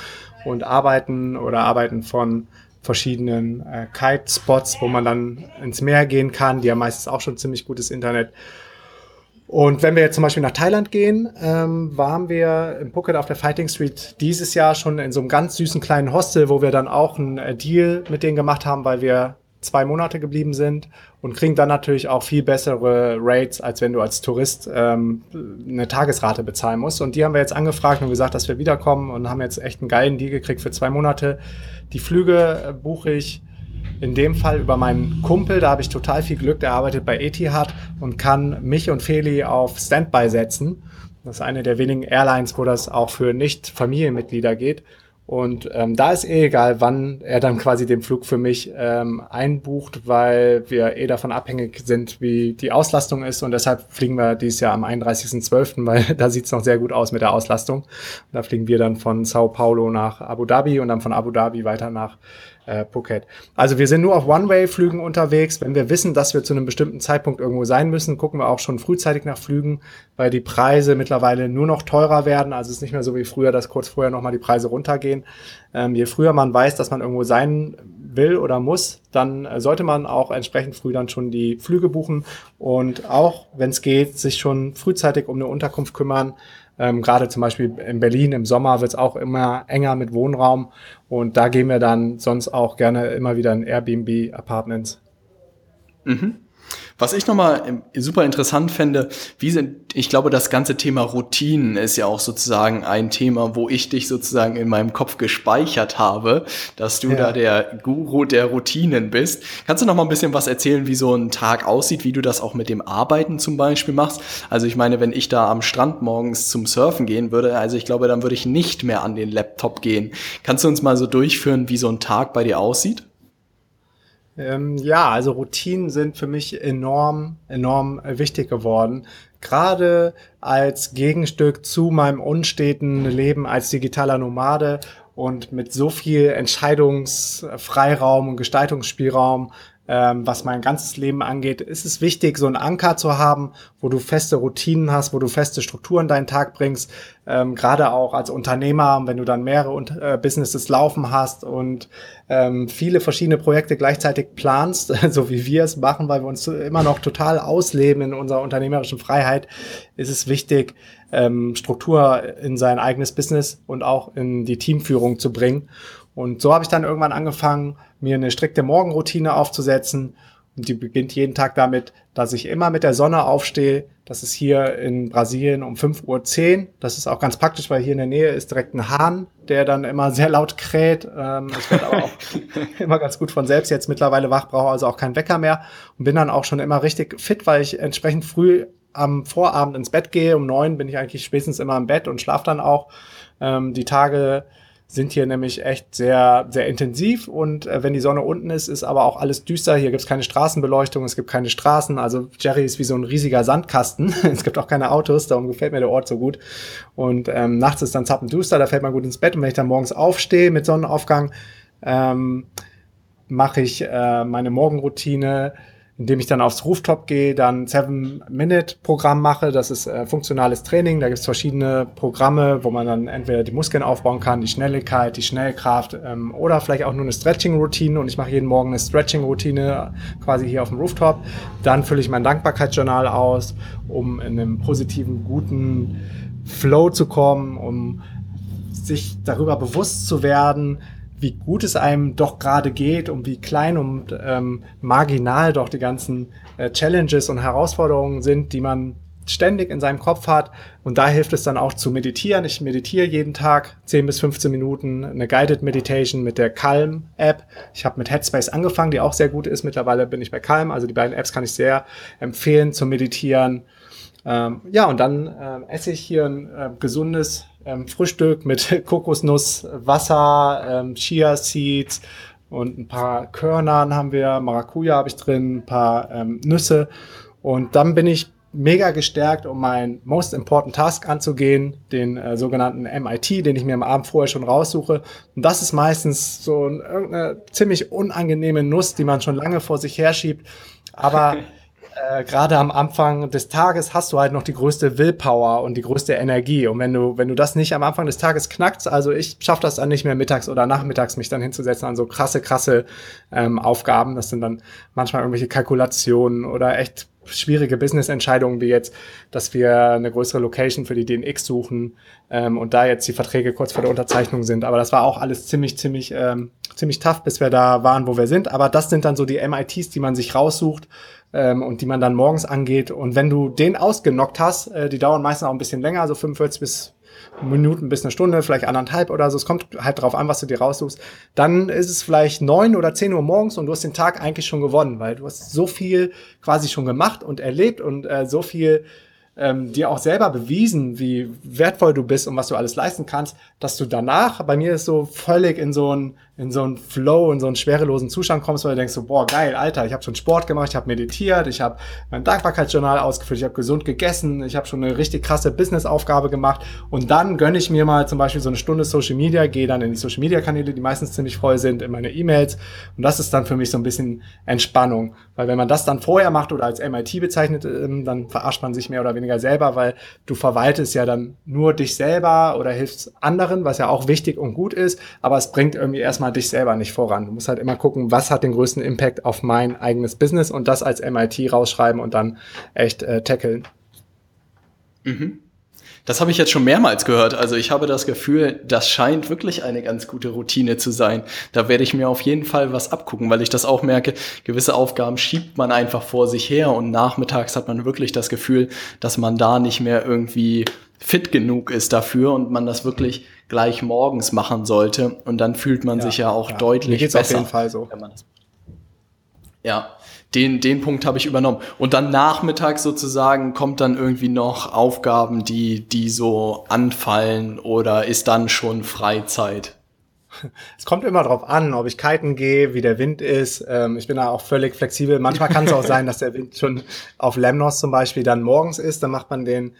und arbeiten oder arbeiten von verschiedenen äh, Kite-Spots, wo man dann ins Meer gehen kann. Die haben meistens auch schon ziemlich gutes Internet. Und wenn wir jetzt zum Beispiel nach Thailand gehen, ähm, waren wir im Phuket auf der Fighting Street dieses Jahr schon in so einem ganz süßen kleinen Hostel, wo wir dann auch einen äh, Deal mit denen gemacht haben, weil wir zwei Monate geblieben sind und kriegen dann natürlich auch viel bessere Rates, als wenn du als Tourist ähm, eine Tagesrate bezahlen musst. Und die haben wir jetzt angefragt und gesagt, dass wir wiederkommen und haben jetzt echt einen geilen Deal gekriegt für zwei Monate. Die Flüge äh, buche ich in dem Fall über meinen Kumpel, da habe ich total viel Glück, der arbeitet bei Etihad und kann mich und Feli auf Standby setzen. Das ist eine der wenigen Airlines, wo das auch für Nicht-Familienmitglieder geht. Und ähm, da ist eh egal, wann er dann quasi den Flug für mich ähm, einbucht, weil wir eh davon abhängig sind, wie die Auslastung ist. Und deshalb fliegen wir dieses Jahr am 31.12., weil da sieht's noch sehr gut aus mit der Auslastung. Und da fliegen wir dann von Sao Paulo nach Abu Dhabi und dann von Abu Dhabi weiter nach äh, Phuket. Also wir sind nur auf One-Way-Flügen unterwegs. Wenn wir wissen, dass wir zu einem bestimmten Zeitpunkt irgendwo sein müssen, gucken wir auch schon frühzeitig nach Flügen, weil die Preise mittlerweile nur noch teurer werden. Also es ist nicht mehr so wie früher, dass kurz vorher nochmal die Preise runtergehen. Ähm, je früher man weiß, dass man irgendwo sein will oder muss, dann äh, sollte man auch entsprechend früh dann schon die Flüge buchen und auch, wenn es geht, sich schon frühzeitig um eine Unterkunft kümmern ähm, Gerade zum Beispiel in Berlin im Sommer wird es auch immer enger mit Wohnraum und da gehen wir dann sonst auch gerne immer wieder in Airbnb-Apartments. Mhm. Was ich nochmal super interessant fände, wie sind, ich glaube, das ganze Thema Routinen ist ja auch sozusagen ein Thema, wo ich dich sozusagen in meinem Kopf gespeichert habe, dass du ja. da der Guru der Routinen bist. Kannst du noch mal ein bisschen was erzählen, wie so ein Tag aussieht, wie du das auch mit dem Arbeiten zum Beispiel machst? Also ich meine, wenn ich da am Strand morgens zum Surfen gehen würde, also ich glaube, dann würde ich nicht mehr an den Laptop gehen. Kannst du uns mal so durchführen, wie so ein Tag bei dir aussieht? Ähm, ja, also Routinen sind für mich enorm, enorm wichtig geworden. Gerade als Gegenstück zu meinem unsteten Leben als digitaler Nomade und mit so viel Entscheidungsfreiraum und Gestaltungsspielraum ähm, was mein ganzes Leben angeht, ist es wichtig, so einen Anker zu haben, wo du feste Routinen hast, wo du feste Strukturen deinen Tag bringst, ähm, gerade auch als Unternehmer, wenn du dann mehrere äh, Businesses laufen hast und ähm, viele verschiedene Projekte gleichzeitig planst, so wie wir es machen, weil wir uns immer noch total ausleben in unserer unternehmerischen Freiheit, ist es wichtig, ähm, Struktur in sein eigenes Business und auch in die Teamführung zu bringen. Und so habe ich dann irgendwann angefangen, mir eine strikte Morgenroutine aufzusetzen. Und die beginnt jeden Tag damit, dass ich immer mit der Sonne aufstehe. Das ist hier in Brasilien um 5.10 Uhr. Das ist auch ganz praktisch, weil hier in der Nähe ist direkt ein Hahn, der dann immer sehr laut kräht. Ähm, ich werde aber auch immer ganz gut von selbst jetzt mittlerweile wach, brauche also auch keinen Wecker mehr und bin dann auch schon immer richtig fit, weil ich entsprechend früh am Vorabend ins Bett gehe. Um neun bin ich eigentlich spätestens immer im Bett und schlafe dann auch. Ähm, die Tage sind hier nämlich echt sehr, sehr intensiv und äh, wenn die Sonne unten ist, ist aber auch alles düster. Hier gibt es keine Straßenbeleuchtung, es gibt keine Straßen. Also Jerry ist wie so ein riesiger Sandkasten. es gibt auch keine Autos, darum gefällt mir der Ort so gut. Und ähm, nachts ist dann zappenduster, da fällt man gut ins Bett. Und wenn ich dann morgens aufstehe mit Sonnenaufgang, ähm, mache ich äh, meine Morgenroutine indem ich dann aufs Rooftop gehe, dann Seven-Minute-Programm mache. Das ist äh, funktionales Training. Da gibt es verschiedene Programme, wo man dann entweder die Muskeln aufbauen kann, die Schnelligkeit, die Schnellkraft ähm, oder vielleicht auch nur eine Stretching-Routine. Und ich mache jeden Morgen eine Stretching-Routine quasi hier auf dem Rooftop. Dann fülle ich mein Dankbarkeitsjournal aus, um in einem positiven, guten Flow zu kommen, um sich darüber bewusst zu werden, wie gut es einem doch gerade geht und wie klein und ähm, marginal doch die ganzen äh, Challenges und Herausforderungen sind, die man ständig in seinem Kopf hat. Und da hilft es dann auch zu meditieren. Ich meditiere jeden Tag 10 bis 15 Minuten, eine Guided Meditation mit der Calm-App. Ich habe mit Headspace angefangen, die auch sehr gut ist. Mittlerweile bin ich bei Calm. Also die beiden Apps kann ich sehr empfehlen zum Meditieren. Ähm, ja, und dann äh, esse ich hier ein äh, gesundes ähm, Frühstück mit Kokosnuss, Wasser, ähm, Chia Seeds und ein paar Körnern haben wir, Maracuja habe ich drin, ein paar ähm, Nüsse. Und dann bin ich mega gestärkt, um meinen Most Important Task anzugehen, den äh, sogenannten MIT, den ich mir am Abend vorher schon raussuche. Und das ist meistens so ein, irgendeine ziemlich unangenehme Nuss, die man schon lange vor sich herschiebt. Aber äh, gerade am Anfang des Tages hast du halt noch die größte Willpower und die größte Energie. Und wenn du, wenn du das nicht am Anfang des Tages knackst, also ich schaffe das dann nicht mehr mittags oder nachmittags, mich dann hinzusetzen an so krasse, krasse ähm, Aufgaben. Das sind dann manchmal irgendwelche Kalkulationen oder echt schwierige Business-Entscheidungen, wie jetzt, dass wir eine größere Location für die DNX suchen ähm, und da jetzt die Verträge kurz vor der Unterzeichnung sind. Aber das war auch alles ziemlich, ziemlich, ähm, ziemlich tough, bis wir da waren, wo wir sind. Aber das sind dann so die MITs, die man sich raussucht ähm, und die man dann morgens angeht. Und wenn du den ausgenockt hast, äh, die dauern meistens auch ein bisschen länger, so 45 bis Minuten bis eine Stunde, vielleicht anderthalb oder so. Es kommt halt drauf an, was du dir raussuchst. Dann ist es vielleicht neun oder zehn Uhr morgens und du hast den Tag eigentlich schon gewonnen, weil du hast so viel quasi schon gemacht und erlebt und äh, so viel ähm, dir auch selber bewiesen, wie wertvoll du bist und was du alles leisten kannst, dass du danach, bei mir ist so völlig in so ein in so einen Flow, in so einen schwerelosen Zustand kommst, weil du denkst so, boah, geil, Alter, ich habe schon Sport gemacht, ich habe meditiert, ich habe mein Dankbarkeitsjournal ausgefüllt, ich habe gesund gegessen, ich habe schon eine richtig krasse Businessaufgabe gemacht. Und dann gönne ich mir mal zum Beispiel so eine Stunde Social Media, gehe dann in die Social Media Kanäle, die meistens ziemlich voll sind, in meine E-Mails. Und das ist dann für mich so ein bisschen Entspannung, weil wenn man das dann vorher macht oder als MIT bezeichnet, ähm, dann verarscht man sich mehr oder weniger selber, weil du verwaltest ja dann nur dich selber oder hilfst anderen, was ja auch wichtig und gut ist, aber es bringt irgendwie erstmal erstmal dich selber nicht voran. Du musst halt immer gucken, was hat den größten Impact auf mein eigenes Business und das als MIT rausschreiben und dann echt äh, tackeln. Mhm. Das habe ich jetzt schon mehrmals gehört. Also ich habe das Gefühl, das scheint wirklich eine ganz gute Routine zu sein. Da werde ich mir auf jeden Fall was abgucken, weil ich das auch merke, gewisse Aufgaben schiebt man einfach vor sich her und nachmittags hat man wirklich das Gefühl, dass man da nicht mehr irgendwie fit genug ist dafür und man das wirklich gleich morgens machen sollte. Und dann fühlt man ja, sich ja auch ja. deutlich Mir besser. auf jeden Fall so. ja, den, den Punkt habe ich übernommen. Und dann nachmittags sozusagen kommt dann irgendwie noch Aufgaben, die, die so anfallen oder ist dann schon Freizeit? Es kommt immer drauf an, ob ich kiten gehe, wie der Wind ist. Ähm, ich bin da auch völlig flexibel. Manchmal kann es auch sein, dass der Wind schon auf Lemnos zum Beispiel dann morgens ist. Dann macht man den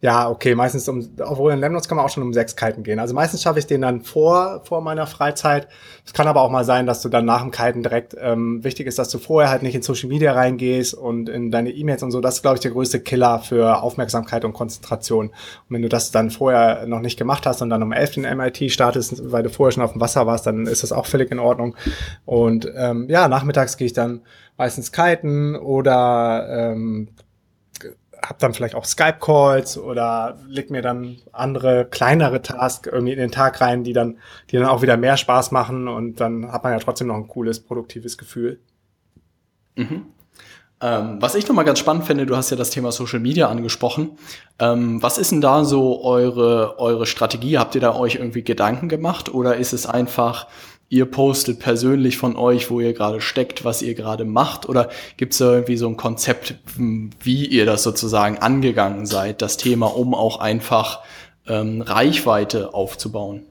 Ja, okay, meistens um, obwohl in Lemnos kann man auch schon um sechs Kiten gehen. Also meistens schaffe ich den dann vor, vor meiner Freizeit. Es kann aber auch mal sein, dass du dann nach dem Kiten direkt, ähm, wichtig ist, dass du vorher halt nicht in Social Media reingehst und in deine E-Mails und so. Das ist, glaube ich, der größte Killer für Aufmerksamkeit und Konzentration. Und wenn du das dann vorher noch nicht gemacht hast und dann um elf den MIT startest, weil du vorher schon auf dem Wasser warst, dann ist das auch völlig in Ordnung. Und ähm, ja, nachmittags gehe ich dann meistens kiten oder ähm, habe dann vielleicht auch Skype-Calls oder leg mir dann andere kleinere Tasks irgendwie in den Tag rein, die dann, die dann auch wieder mehr Spaß machen und dann hat man ja trotzdem noch ein cooles, produktives Gefühl. Mhm. Ähm, was ich nochmal ganz spannend finde, du hast ja das Thema Social Media angesprochen. Ähm, was ist denn da so eure, eure Strategie? Habt ihr da euch irgendwie Gedanken gemacht oder ist es einfach, ihr postet persönlich von euch, wo ihr gerade steckt, was ihr gerade macht? Oder gibt es da irgendwie so ein Konzept, wie ihr das sozusagen angegangen seid, das Thema, um auch einfach ähm, Reichweite aufzubauen?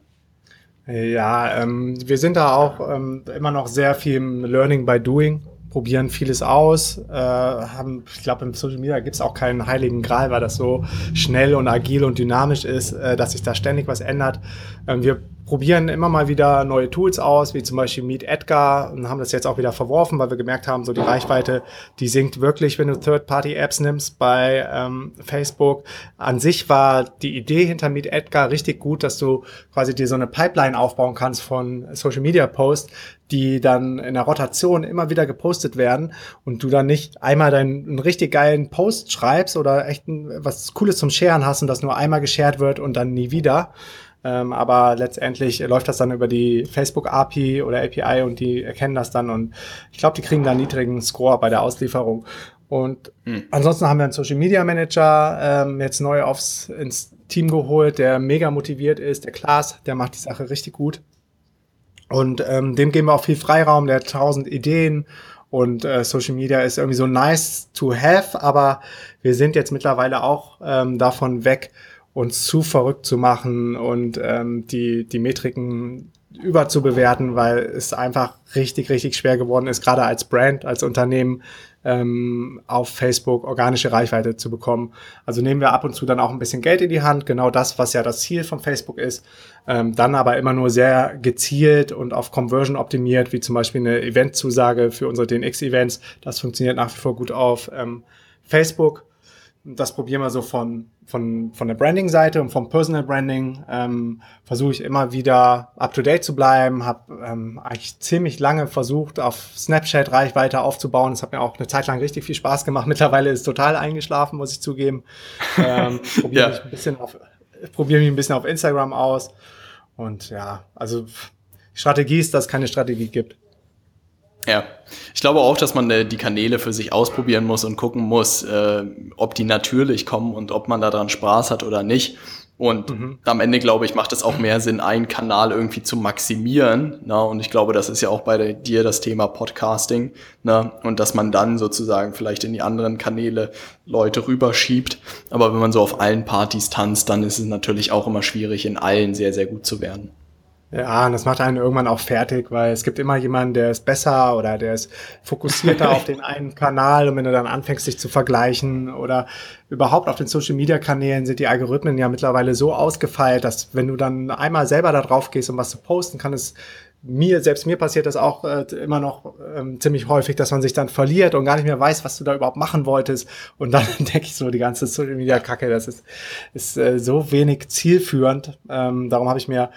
Ja, ähm, wir sind da auch ähm, immer noch sehr viel im Learning by Doing probieren vieles aus. Äh, haben, ich glaube, im Social Media gibt es auch keinen heiligen Gral, weil das so schnell und agil und dynamisch ist, äh, dass sich da ständig was ändert. Ähm, wir probieren immer mal wieder neue Tools aus, wie zum Beispiel Meet Edgar und haben das jetzt auch wieder verworfen, weil wir gemerkt haben, so die Reichweite, die sinkt wirklich, wenn du Third-Party-Apps nimmst bei ähm, Facebook. An sich war die Idee hinter Meet Edgar richtig gut, dass du quasi dir so eine Pipeline aufbauen kannst von Social-Media-Posts, die dann in der Rotation immer wieder gepostet werden und du dann nicht einmal deinen einen richtig geilen Post schreibst oder echt ein, was Cooles zum Sharen hast und das nur einmal geshared wird und dann nie wieder, ähm, aber letztendlich läuft das dann über die Facebook-API oder API und die erkennen das dann und ich glaube, die kriegen da einen niedrigen Score bei der Auslieferung. Und mhm. ansonsten haben wir einen Social Media Manager ähm, jetzt neu aufs ins Team geholt, der mega motiviert ist, der Klaas, der macht die Sache richtig gut. Und ähm, dem geben wir auch viel Freiraum, der hat tausend Ideen und äh, Social Media ist irgendwie so nice to have, aber wir sind jetzt mittlerweile auch ähm, davon weg, uns zu verrückt zu machen und ähm, die, die Metriken überzubewerten, weil es einfach richtig, richtig schwer geworden ist, gerade als Brand, als Unternehmen ähm, auf Facebook organische Reichweite zu bekommen. Also nehmen wir ab und zu dann auch ein bisschen Geld in die Hand, genau das, was ja das Ziel von Facebook ist, ähm, dann aber immer nur sehr gezielt und auf Conversion optimiert, wie zum Beispiel eine Eventzusage für unsere DNX-Events. Das funktioniert nach wie vor gut auf ähm, Facebook das probieren wir so von, von, von der Branding-Seite und vom Personal Branding. Ähm, Versuche ich immer wieder up-to-date zu bleiben. Habe ähm, eigentlich ziemlich lange versucht, auf Snapchat Reichweite aufzubauen. Das hat mir auch eine Zeit lang richtig viel Spaß gemacht. Mittlerweile ist total eingeschlafen, muss ich zugeben. Ähm, probiere ja. mich ein bisschen auf, probiere mich ein bisschen auf Instagram aus. Und ja, also Strategie ist, dass es keine Strategie gibt. Ja, ich glaube auch, dass man äh, die Kanäle für sich ausprobieren muss und gucken muss, äh, ob die natürlich kommen und ob man daran Spaß hat oder nicht. Und mhm. am Ende, glaube ich, macht es auch mehr Sinn, einen Kanal irgendwie zu maximieren. Na? Und ich glaube, das ist ja auch bei dir das Thema Podcasting. Na? Und dass man dann sozusagen vielleicht in die anderen Kanäle Leute rüberschiebt. Aber wenn man so auf allen Partys tanzt, dann ist es natürlich auch immer schwierig, in allen sehr, sehr gut zu werden. Ja, und das macht einen irgendwann auch fertig, weil es gibt immer jemanden, der ist besser oder der ist fokussierter auf den einen Kanal. Und wenn du dann anfängst, dich zu vergleichen oder überhaupt auf den Social Media Kanälen sind die Algorithmen ja mittlerweile so ausgefeilt, dass wenn du dann einmal selber da drauf gehst, um was zu posten, kann es mir, selbst mir passiert das auch äh, immer noch ähm, ziemlich häufig, dass man sich dann verliert und gar nicht mehr weiß, was du da überhaupt machen wolltest. Und dann denke ich so, die ganze Social Media Kacke, das ist, ist äh, so wenig zielführend. Ähm, darum habe ich mir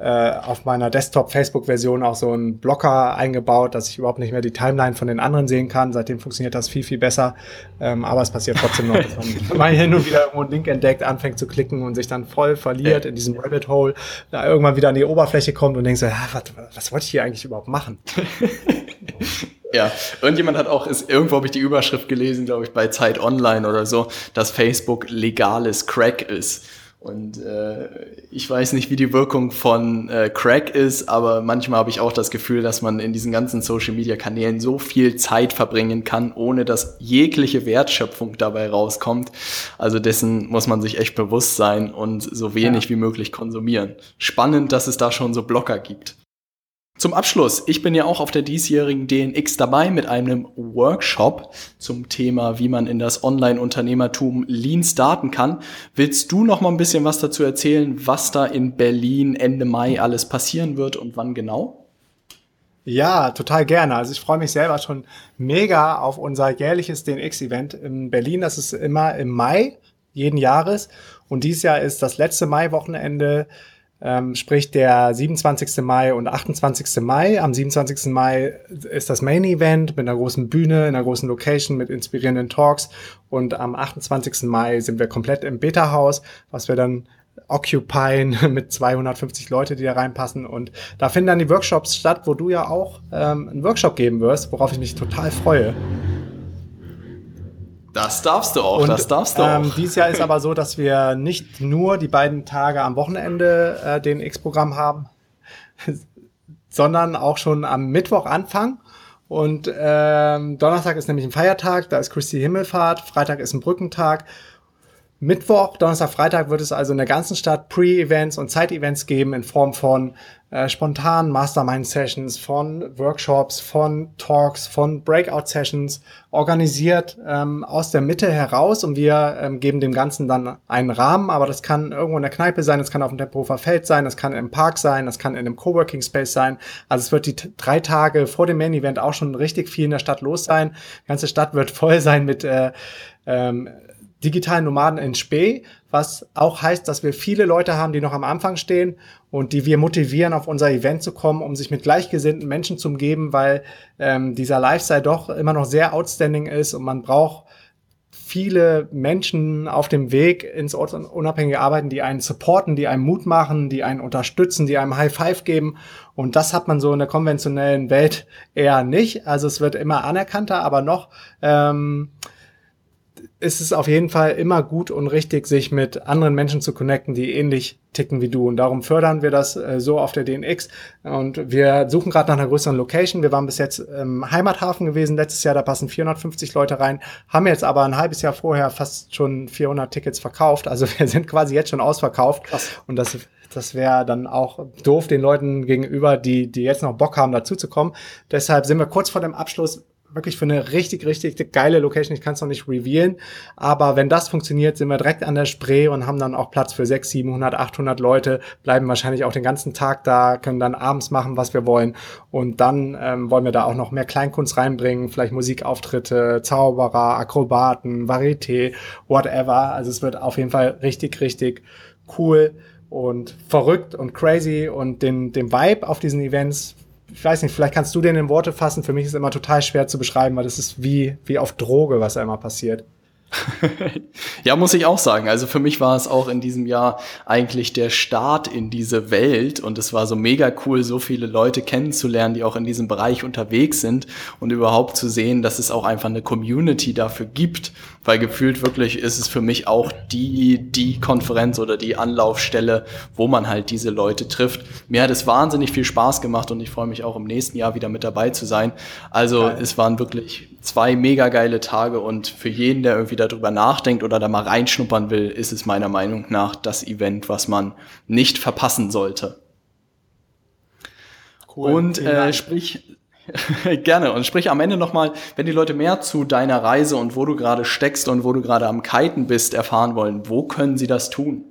äh, auf meiner Desktop-Facebook-Version auch so einen Blocker eingebaut, dass ich überhaupt nicht mehr die Timeline von den anderen sehen kann. Seitdem funktioniert das viel, viel besser. Ähm, aber es passiert trotzdem noch, dass man mal hin und wieder irgendwo einen Link entdeckt, anfängt zu klicken und sich dann voll verliert in diesem Rabbit Hole, da irgendwann wieder an die Oberfläche kommt und denkt so, ah, was, was wollte ich hier eigentlich überhaupt machen? Ja, irgendjemand hat auch, ist, irgendwo habe ich die Überschrift gelesen, glaube ich, bei Zeit Online oder so, dass Facebook legales Crack ist. Und äh, ich weiß nicht, wie die Wirkung von äh, Crack ist, aber manchmal habe ich auch das Gefühl, dass man in diesen ganzen Social-Media-Kanälen so viel Zeit verbringen kann, ohne dass jegliche Wertschöpfung dabei rauskommt. Also dessen muss man sich echt bewusst sein und so wenig ja. wie möglich konsumieren. Spannend, dass es da schon so Blocker gibt. Zum Abschluss, ich bin ja auch auf der diesjährigen DNX dabei mit einem Workshop zum Thema, wie man in das Online-Unternehmertum Lean starten kann. Willst du noch mal ein bisschen was dazu erzählen, was da in Berlin Ende Mai alles passieren wird und wann genau? Ja, total gerne. Also ich freue mich selber schon mega auf unser jährliches DNX-Event in Berlin. Das ist immer im Mai jeden Jahres. Und dieses Jahr ist das letzte Mai-Wochenende ähm, sprich der 27. Mai und 28. Mai. Am 27. Mai ist das Main Event mit einer großen Bühne, in einer großen Location mit inspirierenden Talks und am 28. Mai sind wir komplett im Beta-Haus, was wir dann occupyen mit 250 Leute, die da reinpassen und da finden dann die Workshops statt, wo du ja auch ähm, einen Workshop geben wirst, worauf ich mich total freue. Das darfst du auch, und, das darfst du ähm, auch. Dieses Jahr ist aber so, dass wir nicht nur die beiden Tage am Wochenende äh, den X-Programm haben, sondern auch schon am Mittwoch anfangen. Und ähm, Donnerstag ist nämlich ein Feiertag, da ist Christi Himmelfahrt, Freitag ist ein Brückentag Mittwoch, Donnerstag, Freitag wird es also in der ganzen Stadt Pre-Events und Side-Events geben in Form von äh, spontanen Mastermind-Sessions, von Workshops, von Talks, von Breakout-Sessions, organisiert ähm, aus der Mitte heraus und wir ähm, geben dem Ganzen dann einen Rahmen, aber das kann irgendwo in der Kneipe sein, das kann auf dem Tempelhofer Feld sein, das kann im Park sein, das kann in einem Coworking-Space sein. Also es wird die drei Tage vor dem Main-Event auch schon richtig viel in der Stadt los sein. Die ganze Stadt wird voll sein mit äh, ähm, digitalen Nomaden in Spee, was auch heißt, dass wir viele Leute haben, die noch am Anfang stehen und die wir motivieren, auf unser Event zu kommen, um sich mit gleichgesinnten Menschen zu umgeben, weil ähm, dieser Lifestyle doch immer noch sehr outstanding ist und man braucht viele Menschen auf dem Weg ins unabhängige Arbeiten, die einen supporten, die einem Mut machen, die einen unterstützen, die einem High Five geben. Und das hat man so in der konventionellen Welt eher nicht. Also es wird immer anerkannter, aber noch ähm, ist es auf jeden Fall immer gut und richtig, sich mit anderen Menschen zu connecten, die ähnlich ticken wie du. Und darum fördern wir das äh, so auf der DNX. Und wir suchen gerade nach einer größeren Location. Wir waren bis jetzt im Heimathafen gewesen letztes Jahr, da passen 450 Leute rein, haben jetzt aber ein halbes Jahr vorher fast schon 400 Tickets verkauft. Also wir sind quasi jetzt schon ausverkauft. Krass. Und das das wäre dann auch doof den Leuten gegenüber, die, die jetzt noch Bock haben, dazuzukommen. Deshalb sind wir kurz vor dem Abschluss wirklich für eine richtig, richtig geile Location. Ich kann es noch nicht revealen. Aber wenn das funktioniert, sind wir direkt an der Spree und haben dann auch Platz für 600, 700, 800 Leute, bleiben wahrscheinlich auch den ganzen Tag da, können dann abends machen, was wir wollen. Und dann ähm, wollen wir da auch noch mehr Kleinkunst reinbringen, vielleicht Musikauftritte, Zauberer, Akrobaten, Varieté, whatever. Also es wird auf jeden Fall richtig, richtig cool und verrückt und crazy und den, den Vibe auf diesen Events ich weiß nicht, vielleicht kannst du den in Worte fassen. Für mich ist es immer total schwer zu beschreiben, weil das ist wie, wie auf Droge, was immer passiert. ja, muss ich auch sagen. Also für mich war es auch in diesem Jahr eigentlich der Start in diese Welt und es war so mega cool, so viele Leute kennenzulernen, die auch in diesem Bereich unterwegs sind und überhaupt zu sehen, dass es auch einfach eine Community dafür gibt, weil gefühlt wirklich ist es für mich auch die, die Konferenz oder die Anlaufstelle, wo man halt diese Leute trifft. Mir hat es wahnsinnig viel Spaß gemacht und ich freue mich auch im nächsten Jahr wieder mit dabei zu sein. Also Geil. es waren wirklich zwei mega geile Tage und für jeden, der irgendwie darüber nachdenkt oder da mal reinschnuppern will, ist es meiner Meinung nach das Event, was man nicht verpassen sollte. Cool. Und äh, sprich, Gerne. Und sprich am Ende nochmal, wenn die Leute mehr zu deiner Reise und wo du gerade steckst und wo du gerade am Kiten bist, erfahren wollen, wo können sie das tun?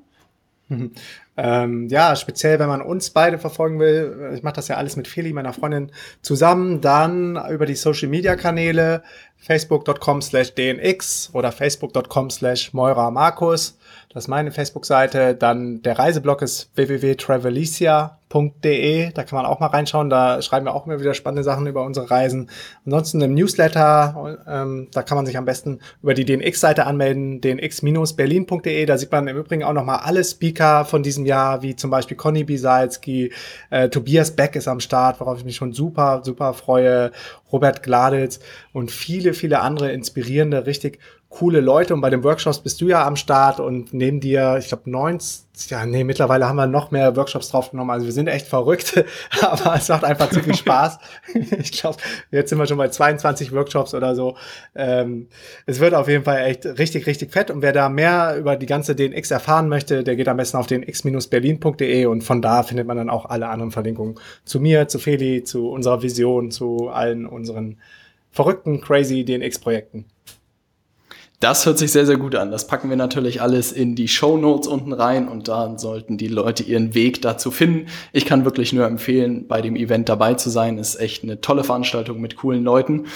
Ähm, ja, speziell, wenn man uns beide verfolgen will, ich mache das ja alles mit Feli, meiner Freundin, zusammen, dann über die Social-Media-Kanäle facebook.com slash dnx oder facebook.com slash Moira Markus. Das ist meine Facebook-Seite. Dann der Reiseblog ist www.travelicia.de. Da kann man auch mal reinschauen. Da schreiben wir auch immer wieder spannende Sachen über unsere Reisen. Ansonsten im Newsletter, ähm, da kann man sich am besten über die DNX-Seite anmelden, dnx-berlin.de. Da sieht man im Übrigen auch nochmal alle Speaker von diesem Jahr, wie zum Beispiel Conny Bisalski, äh, Tobias Beck ist am Start, worauf ich mich schon super, super freue, Robert Gladitz und viele, viele andere inspirierende, richtig coole Leute und bei den Workshops bist du ja am Start und neben dir, ich glaube, 90, ja, nee, mittlerweile haben wir noch mehr Workshops draufgenommen. Also wir sind echt verrückt, aber es macht einfach zu viel Spaß. ich glaube, jetzt sind wir schon bei 22 Workshops oder so. Ähm, es wird auf jeden Fall echt richtig, richtig fett. Und wer da mehr über die ganze DNX erfahren möchte, der geht am besten auf den x-berlin.de und von da findet man dann auch alle anderen Verlinkungen zu mir, zu Feli, zu unserer Vision, zu allen unseren verrückten, crazy DNX-Projekten. Das hört sich sehr, sehr gut an. Das packen wir natürlich alles in die Show Notes unten rein und dann sollten die Leute ihren Weg dazu finden. Ich kann wirklich nur empfehlen, bei dem Event dabei zu sein. Ist echt eine tolle Veranstaltung mit coolen Leuten.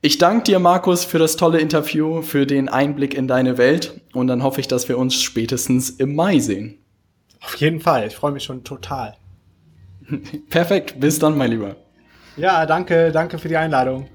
Ich danke dir, Markus, für das tolle Interview, für den Einblick in deine Welt und dann hoffe ich, dass wir uns spätestens im Mai sehen. Auf jeden Fall. Ich freue mich schon total. Perfekt. Bis dann, mein Lieber. Ja, danke. Danke für die Einladung.